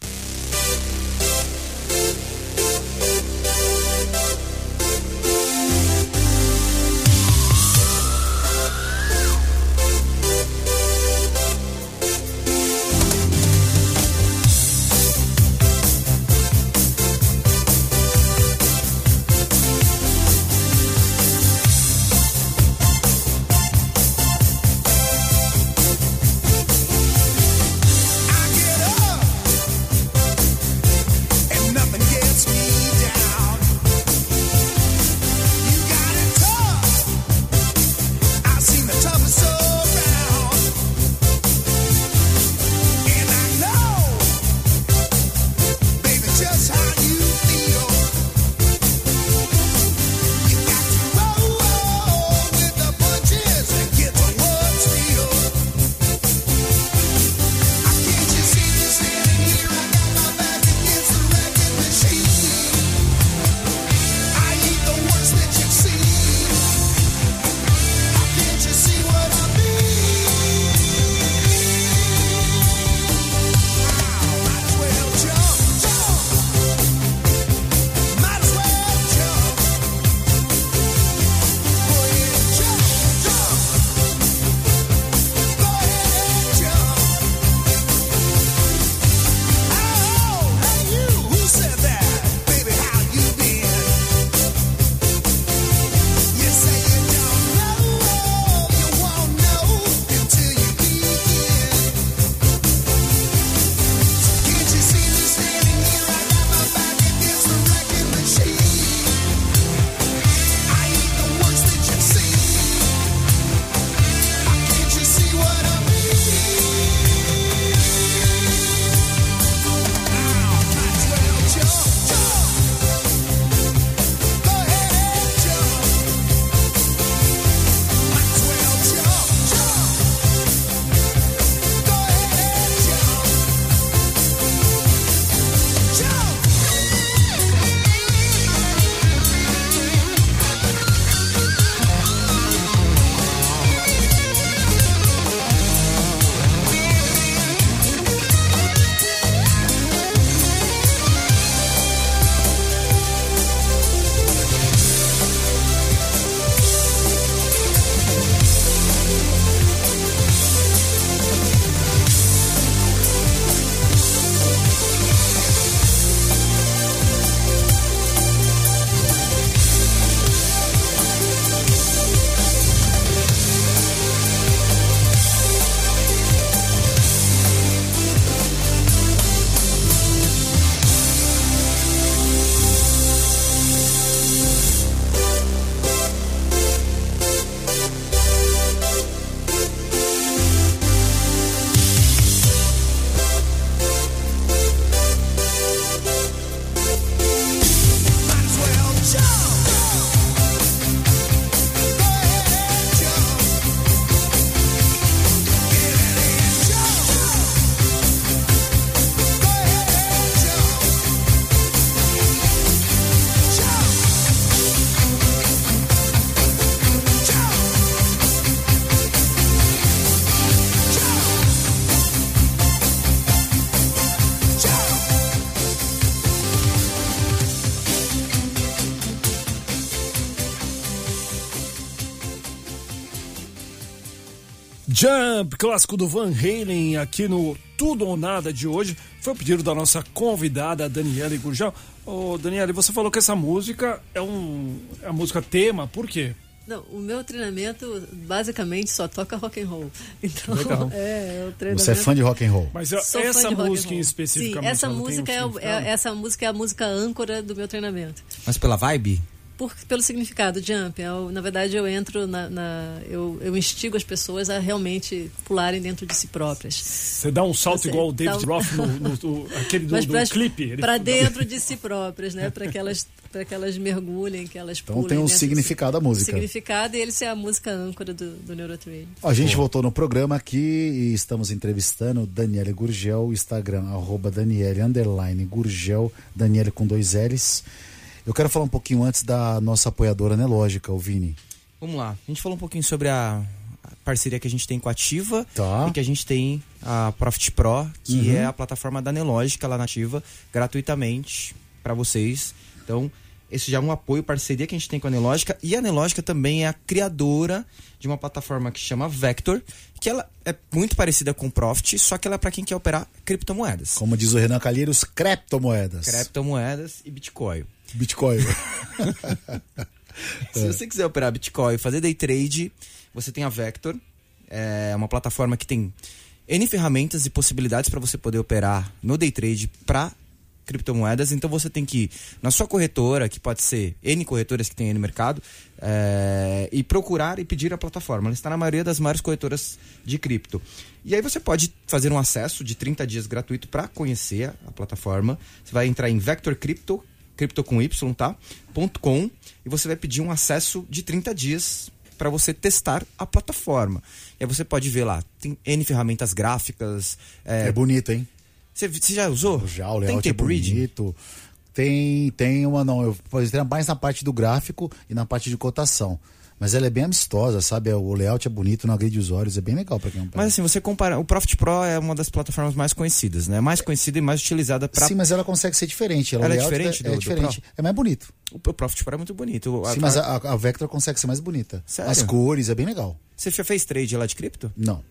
Jump, clássico do Van Halen, aqui no Tudo ou Nada de hoje. Foi o pedido da nossa convidada, Daniela Gurgel. Ô, Daniela, você falou que essa música é, um, é a música tema, por quê? Não, o meu treinamento basicamente só toca rock and roll. Então, Legal. é, o treinamento... Você é fã de rock and roll? Mas Sou essa fã de rock música em especificamente. Sim, essa um música, é, é- essa música é a música âncora do meu treinamento. Mas pela vibe? Por, pelo significado, jump. Eu, na verdade, eu entro na. na- eu, eu instigo as pessoas a realmente pularem dentro de si próprias. Você dá um salto Você igual o David um- Roth no, no- no- aquele do, Mas do clipe. ele- pra dentro de si próprias, né? Para que elas para que elas mergulhem, que elas Então pulem. tem um si. significado a música. significado e ele é a música âncora do, do Neurotrain. A gente voltou no programa aqui e estamos entrevistando Daniele Gurgel, Instagram, arroba Daniele, underline, Gurgel, Daniele com dois L's. Eu quero falar um pouquinho antes da nossa apoiadora Nelógica, o Vini. Vamos lá. A gente falou um pouquinho sobre a parceria que a gente tem com a Ativa Tá. e que a gente tem a Profit Pro, que é a plataforma da Nelógica lá na Ativa, gratuitamente para vocês. Então, esse já é um apoio, parceria que a gente tem com a Nelógica. E a Nelógica também é a criadora de uma plataforma que chama Vector, que ela é muito parecida com o Profit, só que ela é para quem quer operar criptomoedas. Como diz o Renan Calheiros, criptomoedas. Criptomoedas e Bitcoin. Bitcoin. Se você quiser operar Bitcoin, fazer day trade, você tem a Vector. É uma plataforma que tem N ferramentas e possibilidades para você poder operar no day trade para criptomoedas. Então você tem que ir na sua corretora, que pode ser N corretoras que tem aí no mercado, é, e procurar e pedir a plataforma. Ela está na maioria das maiores corretoras de cripto. E aí você pode fazer um acesso de 30 dias gratuito para conhecer a plataforma. Você vai entrar em Vector Crypto, cripto com Y, tá? .com, e você vai pedir um acesso de 30 dias para você testar a plataforma. E aí você pode ver lá, tem N ferramentas gráficas. É, É, bonito, hein? Você, você já usou? Já, o tem layout é tape reading? bonito. Tem, tem uma, não, eu poderia mais na parte do gráfico e na parte de cotação. Mas ela é bem amistosa, sabe? O layout é bonito, não agride os olhos, é bem legal para quem opera. Mas assim, você compara. O Profit Pro é uma das plataformas mais conhecidas, né? Mais conhecida e mais utilizada para. Sim, mas ela consegue ser diferente. Ela, Ela o é diferente é, do- é diferente. É mais bonito. O Profit Pro é muito bonito. A- Sim, mas a- a, a Vector consegue ser mais bonita. Sério? As cores, é bem legal. Você já fez trade lá de cripto? Não,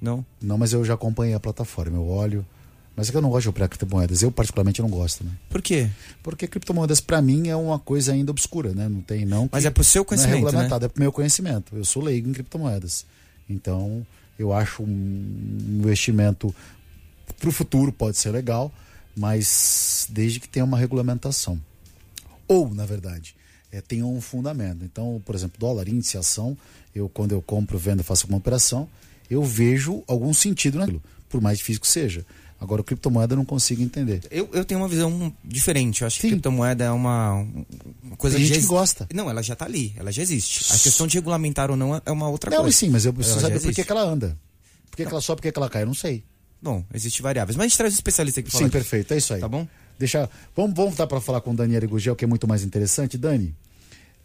Não. não, mas eu já acompanhei a plataforma, eu olho. Mas é que eu não gosto de operar criptomoedas. Eu, particularmente, não gosto, né? Por quê? Porque criptomoedas, para mim, é uma coisa ainda obscura, né? Não tem, não. Mas é pro seu Não é conhecimento, né? regulamentado, é pro meu conhecimento. Eu sou leigo em criptomoedas. Então, eu acho um investimento pro futuro pode ser legal, mas desde que tenha uma regulamentação. Ou, na verdade, é, tenha um fundamento. Então, por exemplo, dólar, índice, ação, eu quando eu compro, vendo, faço alguma operação, eu vejo algum sentido naquilo, por mais difícil que seja. Agora, o criptomoeda eu não consigo entender. Eu, eu tenho uma visão diferente. Eu acho que Sim. criptomoeda é uma, uma coisa Tem já gente que exi- gosta. Não, ela já tá ali, ela já existe. A questão de regulamentar ou não é- é uma outra não, coisa. sim, mas eu preciso Ela já saber por que, que ela anda. Por que, que ela sobe, por que, que ela cai? Eu não sei. Bom, existem variáveis. Mas a gente traz um especialista aqui pra Sim, falar. perfeito, é isso aí. Tá bom? Deixa, vamos, vamos voltar para falar com o Daniel Gugel, que é muito mais interessante. Dani,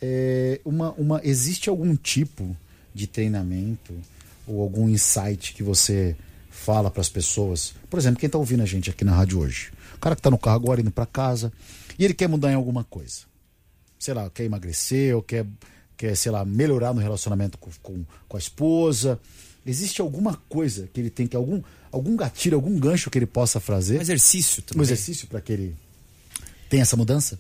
é, uma, uma, existe algum tipo de treinamento ou algum insight que você fala para as pessoas? Por exemplo, quem está ouvindo a gente aqui na rádio hoje? O cara que está no carro agora indo para casa e ele quer mudar em alguma coisa. Sei lá, quer emagrecer ou quer, quer sei lá, melhorar no relacionamento com, com, com a esposa. Existe alguma coisa que ele tem que, algum, algum gatilho, algum gancho que ele possa fazer? Um exercício também. um exercício para que ele tenha essa mudança?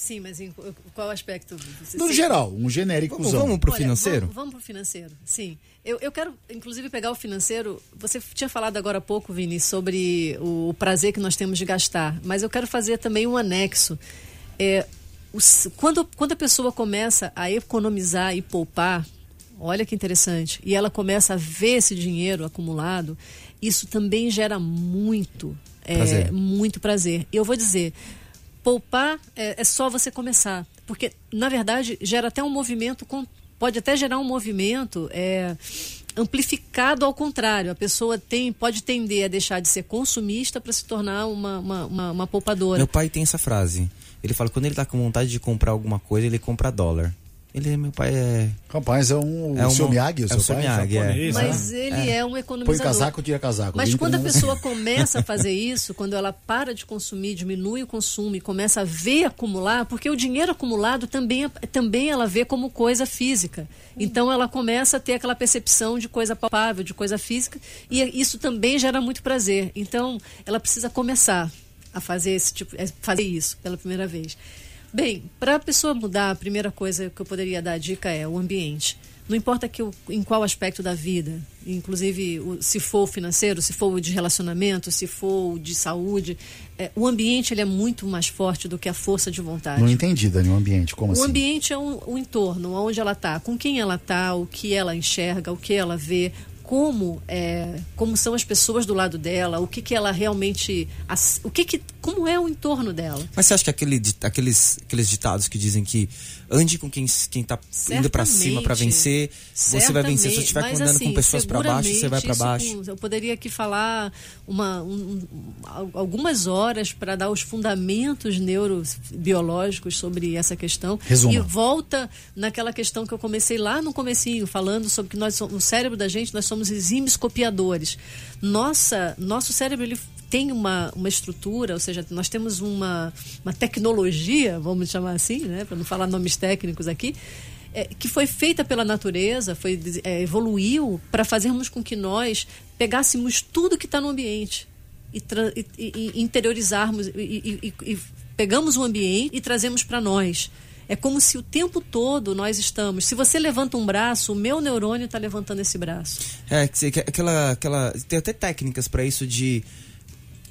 Sim, mas em qual aspecto? No Sim. geral, um genérico. Vamos, vamos pro Olha, financeiro? Vamos, vamos pro financeiro, sim. Eu, eu quero, inclusive, pegar o financeiro. Você tinha falado agora há pouco, Vini, sobre o prazer que nós temos de gastar, mas eu quero fazer também um anexo. É, os- quando, quando a pessoa começa a economizar e poupar, olha que interessante, e ela começa a ver esse dinheiro acumulado, isso também gera muito, é, Prazer. muito prazer. E eu vou dizer, poupar é, é só você começar. Porque, na verdade, gera até um movimento, com- pode até gerar um movimento é, amplificado ao contrário. A pessoa tem, pode tender a deixar de ser consumista para se tornar uma, uma, uma, uma poupadora. Meu pai tem essa frase. Ele fala que quando ele tá com vontade de comprar alguma coisa, ele compra dólar. Ele, meu pai é. Rapaz, é um. É o seu Miyagi, o é seu o seu pai? Miyagi, é. Mas ele é, é um economizador. Põe casaco, tira casaco. Mas quando a pessoa começa a fazer isso, quando ela para de consumir, diminui o consumo e começa a ver acumular, porque o dinheiro acumulado também, também ela vê como coisa física. Então ela começa a ter aquela percepção de coisa palpável, de coisa física, e isso também gera muito prazer. Então ela precisa começar a fazer esse tipo, fazer isso pela primeira vez. Bem, para a pessoa mudar, a primeira coisa que eu poderia dar a dica é o ambiente. Não importa que, em qual aspecto da vida, inclusive se for o financeiro, se for o de relacionamento, se for o de saúde, é, o ambiente ele é muito mais forte do que a força de vontade. Não entendi, Dani, o ambiente, como o assim? O ambiente é o, o entorno, onde ela está, com quem ela está, o que ela enxerga, o que ela vê, como é, como são as pessoas do lado dela, o que que ela realmente, o que que, como é o entorno dela. Mas você acha que aquele, aqueles, aqueles ditados que dizem que ande com quem quem está indo para cima para vencer, você vai vencer. Se você estiver andando assim, com pessoas para baixo, você vai para baixo. eu poderia aqui falar uma, um, algumas horas para dar os fundamentos neurobiológicos sobre essa questão Resuma. e volta naquela questão que eu comecei lá no comecinho falando sobre que nós somos, o cérebro da gente nós somos somos exímios copiadores. Nossa, nosso cérebro ele tem uma, uma estrutura, ou seja, nós temos uma, uma tecnologia, vamos chamar assim, né, para não falar nomes técnicos aqui, é, que foi feita pela natureza, foi é, evoluiu para fazermos com que nós pegássemos tudo que está no ambiente e, e, e interiorizarmos e, e pegamos o ambiente e trazemos para nós. É como se o tempo todo nós estamos. Se você levanta um braço, o meu neurônio está levantando esse braço. É, aquela, aquela. Tem até técnicas para isso de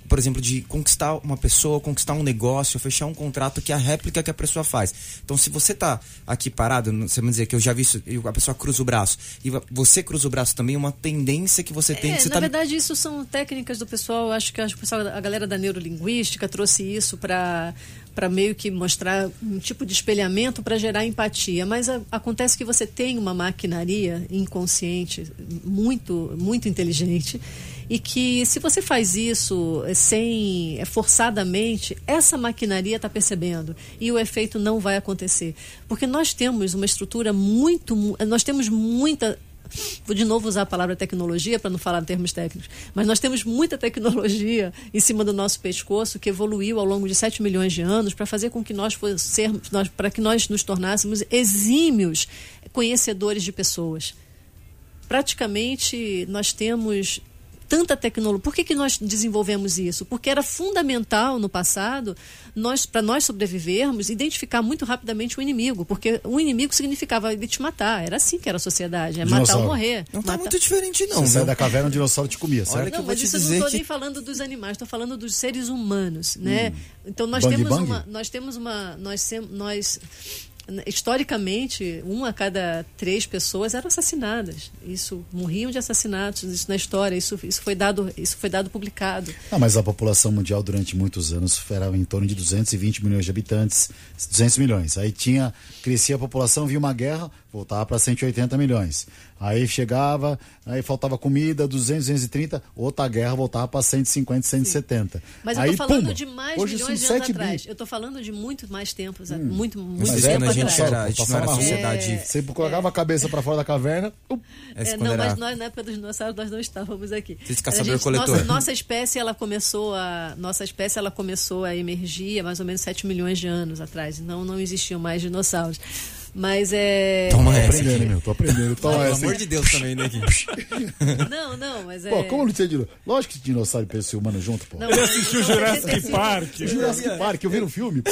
por exemplo, de conquistar uma pessoa, conquistar um negócio, fechar um contrato que é a réplica que a pessoa faz. Então, se você está aqui parado, você vai dizer que eu já vi isso, a pessoa cruza o braço, e você cruza o braço também, é uma tendência que você tem. É, que você na tá... verdade, isso são técnicas do pessoal, acho que a, pessoal, a galera da neurolinguística trouxe isso para para meio que mostrar um tipo de espelhamento para gerar empatia. Mas a, acontece que você tem uma maquinaria inconsciente muito, muito inteligente e que se você faz isso eh, sem eh, forçadamente, essa maquinaria está percebendo e o efeito não vai acontecer. Porque nós temos uma estrutura muito, nós temos muita Vou de novo usar a palavra tecnologia para não falar em termos técnicos, mas nós temos muita tecnologia em cima do nosso pescoço que evoluiu ao longo de 7 milhões de anos para fazer com que nós fossemos, para que nós nos tornássemos exímios conhecedores de pessoas. Praticamente nós temos tanta tecnologia. Por que, que nós desenvolvemos isso? Porque era fundamental no passado, nós para nós sobrevivermos, identificar muito rapidamente o inimigo. Porque o inimigo significava ele te matar. Era assim que era a sociedade. É matar ou morrer. Não está muito diferente, não. Você sai da caverna, um dinossauro te comia, certo? Olha não, mas isso eu não estou nem falando dos animais, estou falando dos seres humanos. Né? Hum. Então nós bang, temos bang? uma. Nós temos uma. Nós, nós historicamente, uma a cada três pessoas eram assassinadas. Isso morriam de assassinatos, isso na história, isso, isso foi dado, isso foi dado publicado. Mas a população mundial durante muitos anos era em torno de 220 milhões de habitantes, 200 milhões. Aí tinha crescia a população, via uma guerra, voltava para 180 milhões. Aí chegava, aí faltava comida, 200, 230, outra guerra voltava para 150, 170. Mas eu aí, tô falando pumba, de mais hoje milhões de são anos 7 bi. atrás. Eu tô falando de muito mais tempos, Hum. muito, muito Mas tempo quando a gente atrás. era, a gente não era sociedade. É. Você colocava a cabeça para fora da caverna, up, É, quando não, era- mas nós na época dos dinossauros nós não estávamos aqui. Vocês A caçador-coletor. nossa, nossa espécie ela começou a nossa espécie ela começou a emergir há mais ou menos 7 milhões de anos atrás. Não não existiam mais dinossauros. Mas é Toma tô essa. aprendendo, meu, tô aprendendo. Toma Pelo essa. amor de Deus também, né, Gui? não, não, mas é Pô, como não tinha dinossauro? Lógico que dinossauro e ser humano junto, pô. Não, Ele assistiu Jurassic 85. Park. Jurassic Park, eu vi no filme, pô.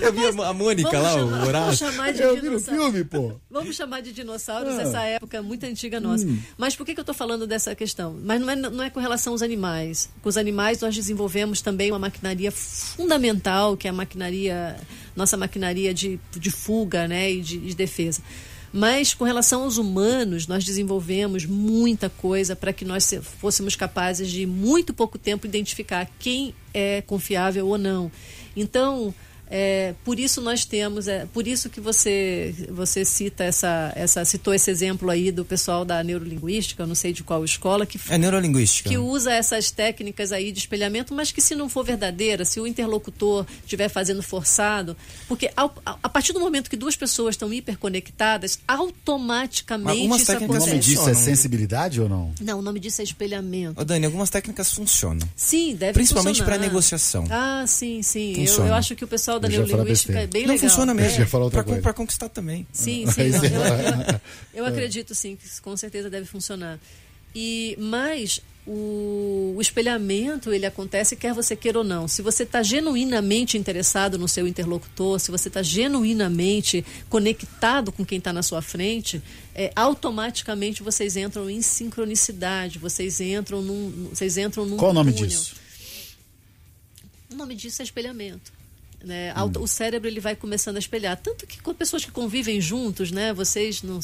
Eu vi a Mônica lá, chamar, o vamos Horácio. chamar de Eu vi no filme, pô. Vamos chamar de dinossauros Ah. essa época muito antiga nossa. Hum. Mas por que, que eu estou falando dessa questão? Mas não é, não é com relação aos animais. Com os animais nós desenvolvemos também uma maquinaria fundamental, que é a maquinaria, nossa maquinaria de, de fuga né, e de, de defesa. Mas com relação aos humanos, nós desenvolvemos muita coisa para que nós se- fôssemos capazes de, em muito pouco tempo, identificar quem é confiável ou não. Então, É, por isso nós temos, é, por isso que você você cita essa, essa citou esse exemplo aí do pessoal da neurolinguística, eu não sei de qual escola que é neurolinguística que usa essas técnicas aí de espelhamento, mas que se não for verdadeira, se o interlocutor estiver fazendo forçado, porque ao, a partir do momento que duas pessoas estão hiperconectadas, automaticamente Algumas isso acontece. O nome disso é sensibilidade ou não? Não, o nome disso é espelhamento. Ô Dani, algumas técnicas funcionam. Sim, deve Principalmente para negociação. Ah, sim, sim. Eu, eu, acho que o pessoal da neurolinguística é bem não legal. Não funciona mesmo. É. Para conquistar também. Sim, sim. Não, eu, eu, eu, acredito sim que com certeza deve funcionar. E mas o, o, espelhamento ele acontece quer você queira ou não. Se você está genuinamente interessado no seu interlocutor, se você está genuinamente conectado com quem está na sua frente, é, automaticamente vocês entram em sincronicidade. Vocês entram num, vocês entram num Qual o nome disso? O nome disso é espelhamento. Né? Hum. O cérebro ele vai começando a espelhar. Tanto que com pessoas que convivem juntos, né? Vocês não,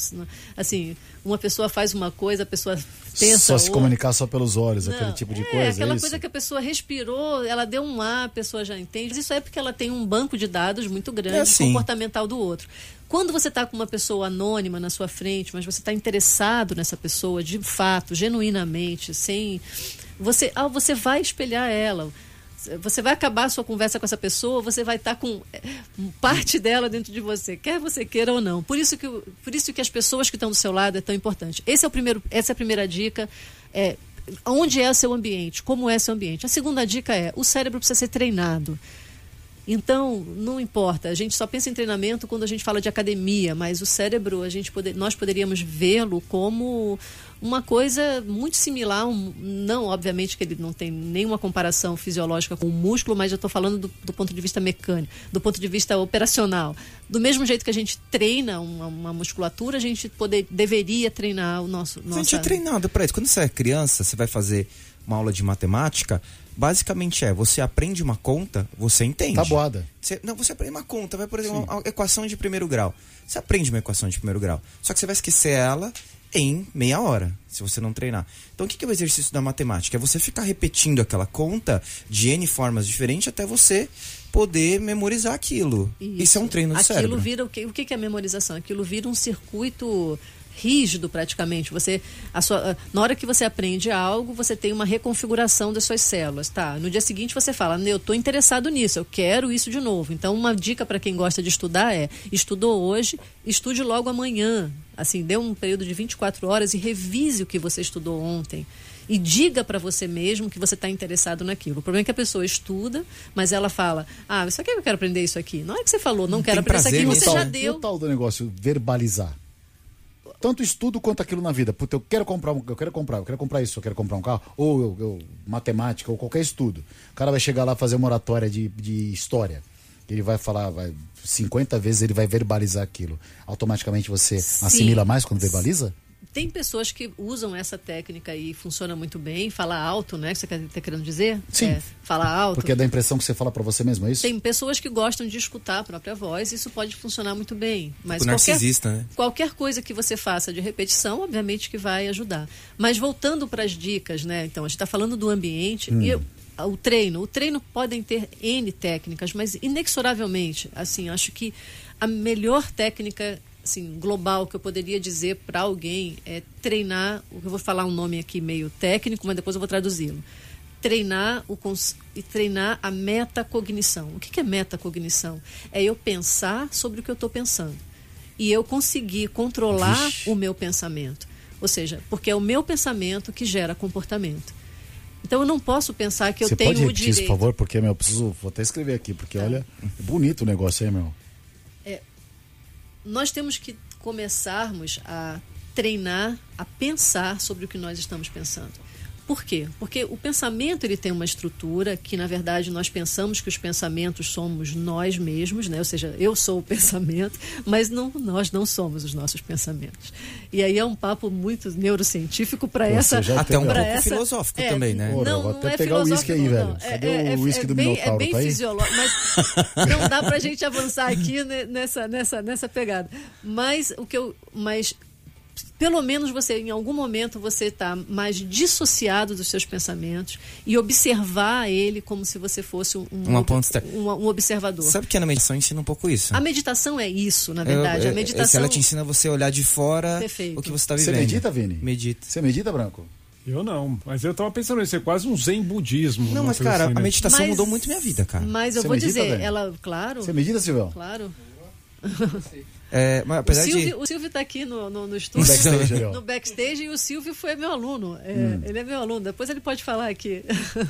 assim, uma pessoa faz uma coisa, a pessoa pensa. Só se comunicar só pelos olhos, não, aquele tipo de é, coisa. É aquela é coisa que a pessoa respirou, ela deu um ar, a pessoa já entende. Isso é porque ela tem um banco de dados muito grande, é assim. comportamental do outro. Quando você está com uma pessoa anônima na sua frente, mas você está interessado nessa pessoa de fato, genuinamente, sem. Você, ah, você vai espelhar ela você vai acabar a sua conversa com essa pessoa, você vai estar com eh, parte dela dentro de você, quer você queira ou não. Por isso que, por isso que as pessoas que estão do seu lado é tão importante. Esse é o primeiro, essa é a primeira dica. É, onde é o seu ambiente? Como é seu ambiente? A segunda dica é: o cérebro precisa ser treinado. Então, não importa, a gente só pensa em treinamento quando a gente fala de academia, mas o cérebro, a gente poder, nós poderíamos vê-lo como uma coisa muito similar, um, não, obviamente que ele não tem nenhuma comparação fisiológica com o músculo, mas eu estou falando do, do, ponto de vista mecânico, do ponto de vista operacional. Do mesmo jeito que a gente treina uma, uma musculatura, a gente poder, deveria treinar o nosso. Nossa... A gente é treinado para isso. Quando você é criança, você vai fazer uma aula de matemática, basicamente é, você aprende uma conta, você entende. Tabuada. Você, não, você aprende uma conta, vai por exemplo, uma equação de primeiro grau. Você aprende uma equação de primeiro grau. Só que você vai esquecer ela em meia hora, se você não treinar. Então, o que é o exercício da matemática? É você ficar repetindo aquela conta de N formas diferentes até você poder memorizar aquilo. Isso, Isso é um treino do aquilo cérebro. Vira o que, o que é memorização? Aquilo vira um circuito rígido praticamente. Você, a sua, na hora que você aprende algo, você tem uma reconfiguração das suas células, tá? No dia seguinte você fala, eu estou interessado nisso, eu quero isso de novo. Então, uma dica para quem gosta de estudar é: estudou hoje, estude logo amanhã. Assim, dê um período de 24 horas e revise o que você estudou ontem e diga para você mesmo que você está interessado naquilo. O problema é que a pessoa estuda, mas ela fala: Ah, isso aqui eu quero aprender isso aqui. Não é que você falou, não, não quero aprender isso aqui, você tal, já deu. o tal do negócio, verbalizar tanto estudo quanto aquilo na vida. Puta, eu quero comprar, eu quero comprar, eu quero comprar isso, eu quero comprar um carro, ou eu, eu, matemática, ou qualquer estudo. O cara vai chegar lá fazer uma oratória de, de história. Ele vai falar, vai 50 vezes ele vai verbalizar aquilo. Automaticamente você Sim. assimila mais quando verbaliza? Tem pessoas que usam essa técnica e funciona muito bem, falar alto, né? Que você está querendo dizer? Sim. É, falar alto. Porque é da impressão que você fala para você mesmo, é isso? Tem pessoas que gostam de escutar a própria voz, isso pode funcionar muito bem. Mas o qualquer, né? qualquer coisa que você faça de repetição, obviamente que vai ajudar. Mas voltando para as dicas, né? Então, a gente está falando do ambiente hum. e eu, o treino. O treino podem ter N técnicas, mas inexoravelmente, assim, acho que a melhor técnica assim, global que eu poderia dizer para alguém é treinar, eu vou falar um nome aqui meio técnico, mas depois eu vou traduzi-lo. Treinar o e treinar a metacognição. O que é metacognição? É eu pensar sobre o que eu estou pensando. E eu conseguir controlar Ixi. o meu pensamento. Ou seja, porque é o meu pensamento que gera comportamento. Então eu não posso pensar que eu Você tenho pode o direito. Isso, por favor, porque meu, eu preciso, vou até escrever aqui, porque tá. olha, é bonito o negócio aí, meu nós temos que começarmos a treinar, a pensar sobre o que nós estamos pensando. Por quê? Porque o pensamento ele tem uma estrutura que, na verdade, nós pensamos que os pensamentos somos nós mesmos, né? ou seja, eu sou o pensamento, mas não, nós não somos os nossos pensamentos. E aí é um papo muito neurocientífico para essa. Até um pouco essa, filosófico é, também, né? Ora, não, vou até não é pegar o uísque aí, velho. Cadê é, o é, uísque é, do bem, Minotauro? É bem tá fisiológico, mas não dá para a gente avançar aqui nessa, nessa, nessa pegada. Mas o que eu. Mas pelo menos você, em algum momento, você está mais dissociado dos seus pensamentos e observar ele como se você fosse um, um, um, um observador. Sabe que a meditação ensina um pouco isso? A meditação é isso, na verdade. Eu, eu, a meditação... Ela te ensina você a olhar de fora Perfeito. o que você está vivendo. Você medita, Vini? Medita. Você medita, Branco? Eu não, mas eu tava pensando isso, é quase um zen budismo. Não, mas cara, assim, né? a meditação mas, mudou muito minha vida, cara. Mas eu Você vou medita, dizer, ela, claro. Você medita, Silvio? Claro. É, o, Silvio, de... o Silvio tá aqui no, no, no estúdio, no backstage, no backstage, e o Silvio foi meu aluno. É, hum. Ele é meu aluno, depois ele pode falar aqui.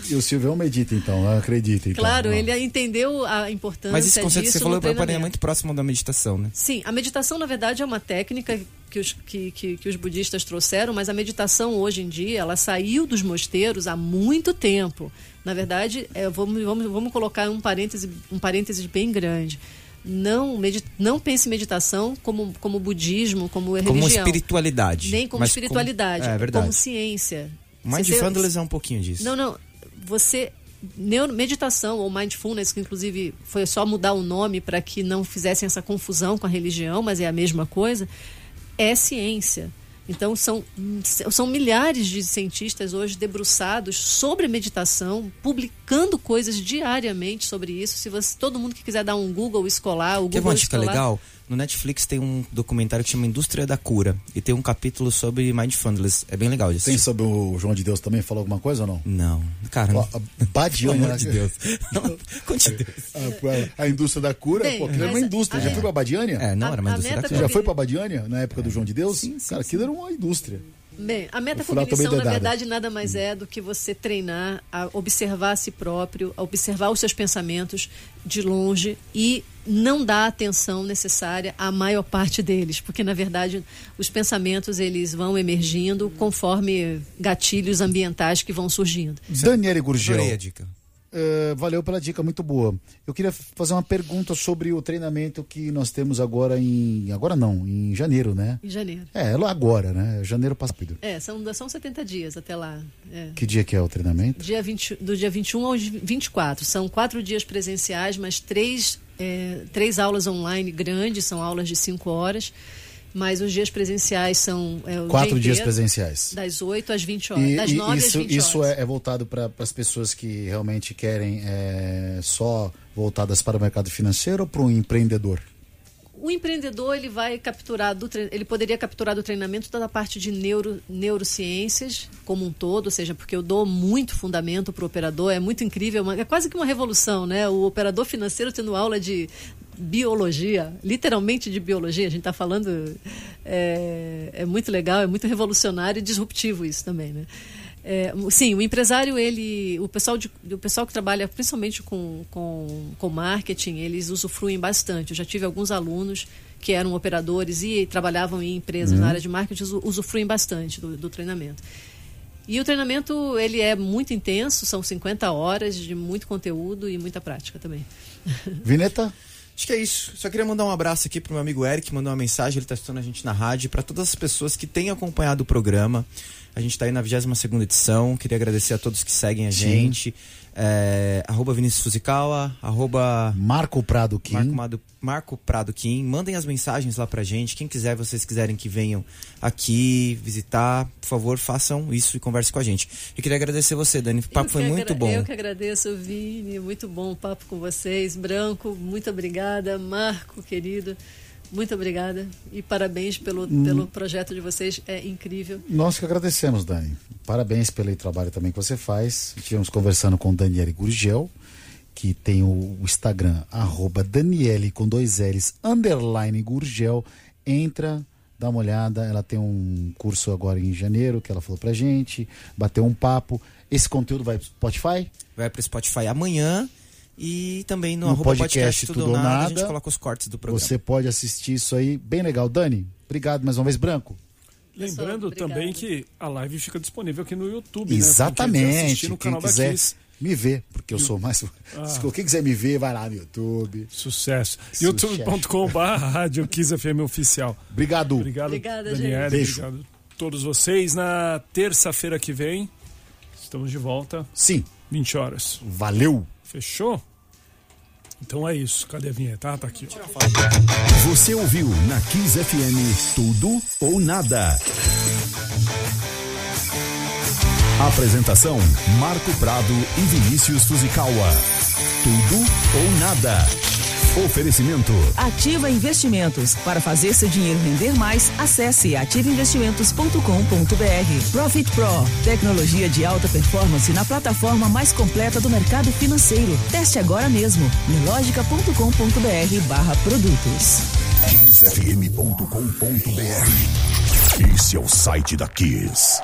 E o Silvio é um medita, então, acredita. Então. Claro, ele entendeu a importância Mas esse conceito que você falou é muito próximo da meditação, né? Sim, a meditação, na verdade, é uma técnica que os, que, que, que os budistas trouxeram, mas a meditação hoje em dia, ela saiu dos mosteiros há muito tempo. Na verdade, é, vamos, vamos, vamos colocar um parêntese, um parêntese bem grande não, medit, não pense meditação como, como budismo, como religião. Como espiritualidade. Nem como espiritualidade, como, é, como ciência. Mindfulness é um pouquinho disso. Não, não. Você meditação ou mindfulness, que inclusive foi só mudar o nome para que não fizessem essa confusão com a religião, mas é a mesma coisa, é ciência. Então, são, são milhares de cientistas hoje debruçados sobre meditação, publicando coisas diariamente sobre isso. Se você, todo mundo que quiser dar um Google escolar, o Google Quer uma dica legal? No Netflix tem um documentário que chama Indústria da Cura e tem um capítulo sobre mindfulness. É bem legal isso. Tem sobre o João de Deus também? Falou alguma coisa ou não? Não. Cara, não. Né? de Deus. Não, conte Deus. A, a, indústria da cura, Bem, pô, aquilo era uma indústria. Já foi pra Badiânia? É, não, era uma indústria da cura. Você já foi pra Badiânia na época do João de Deus? Sim, sim, Cara, aquilo era uma indústria. Bem, a metacognição, na verdade, nada mais é do que você treinar a observar a si próprio, a observar os seus pensamentos de longe e não dar a atenção necessária à maior parte deles, porque na verdade os pensamentos eles vão emergindo conforme gatilhos ambientais que vão surgindo. Daniele Gurgel. Dica. Uh, valeu pela dica, muito boa. Eu queria fazer uma pergunta sobre o treinamento que nós temos agora em. Agora não, em janeiro, né? Em janeiro. É, agora, né? Janeiro passa rápido. É, são, são 70 dias até lá. É. Que dia que é o treinamento? Dia 20, do dia 21 ao 24. São quatro dias presenciais, mas três, é, três aulas online grandes, são aulas de cinco horas mas os dias presenciais são. É, Quatro dia dias presenciais. Das 8 às 20 horas. E, das 9 isso, às 20 isso horas. É, é voltado para as pessoas que realmente querem é, só voltadas para o mercado financeiro ou para um empreendedor? o empreendedor ele vai capturar do ele poderia capturar do treinamento toda a parte de neuro, neurociências como um todo, ou seja, porque eu dou muito fundamento para o operador, é muito incrível, é quase que uma revolução, né? O operador financeiro tendo aula de biologia, literalmente de biologia, a gente está falando, é, é muito legal, é muito revolucionário e disruptivo isso também, né? É, sim, o empresário, ele, o pessoal, de, o pessoal que trabalha principalmente com, com, com marketing, eles usufruem bastante. Eu já tive alguns alunos que eram operadores e trabalhavam em empresas uhum. na área de marketing, usufruem bastante do, do treinamento. E o treinamento, ele é muito intenso, são 50 horas de muito conteúdo e muita prática também. Vineta? Acho que é isso. Só queria mandar um abraço aqui pro meu amigo Eric, mandou uma mensagem, ele está assistindo a gente na rádio, para todas as pessoas que têm acompanhado o programa. A gente está aí na 22 segunda edição. Queria agradecer a todos que seguem a Sim. gente. É, arroba Vinícius Fuzikawa, arroba Marco Prado Kim. Marco, Marco Prado Kim. Mandem as mensagens lá pra gente. Quem quiser, vocês quiserem que venham aqui visitar, por favor, façam isso e conversem com a gente. Eu queria agradecer você, Dani. O papo foi muito bom. Eu que agradeço, Vini. Muito bom o papo com vocês. Branco, muito obrigada. Marco, querido. Muito obrigada e parabéns pelo, hum. pelo projeto de vocês, é incrível. Nós que agradecemos, Dani. Parabéns pelo trabalho também que você faz. Estivemos conversando com Daniele Gurgel, que tem o Instagram, arroba Daniele com dois L's, underline Gurgel. Entra, dá uma olhada. Ela tem um curso agora em janeiro que ela falou pra gente, bateu um papo. Esse conteúdo vai pro Spotify? Vai pro Spotify amanhã e também no, no podcast, podcast Tudo, Tudo nada, nada, a gente coloca os cortes do programa. Você pode assistir isso aí, bem legal. Dani, obrigado mais uma vez, Branco. Lembrando Pessoal, também que a live fica disponível aqui no YouTube. Exatamente. Né? Quem, quem quiser me ver, porque eu sou mais. Ah. Se quem quiser me ver, vai lá no YouTube. Sucesso. youtube.com.br Rádio Kiss FM Oficial. Obrigado. Obrigado, Obrigada, Daniela. Beijo. Obrigado a todos vocês. Na terça-feira que vem, estamos de volta. Sim. 20 horas. Valeu. Fechou? Então é isso. Cadê a vinheta? Ah, tá aqui. Você ouviu na Kiss FM Tudo ou Nada. Apresentação: Marco Prado e Vinícius Fuzikawa. Tudo ou Nada. Oferecimento. Ativa Investimentos. Para fazer seu dinheiro render mais, acesse ativainvestimentos.com.br. Profit Pro. Tecnologia de alta performance na plataforma mais completa do mercado financeiro. Teste agora mesmo. Nelogica.com.br barra produtos. KissFM.com.br Esse é o site da Kiss.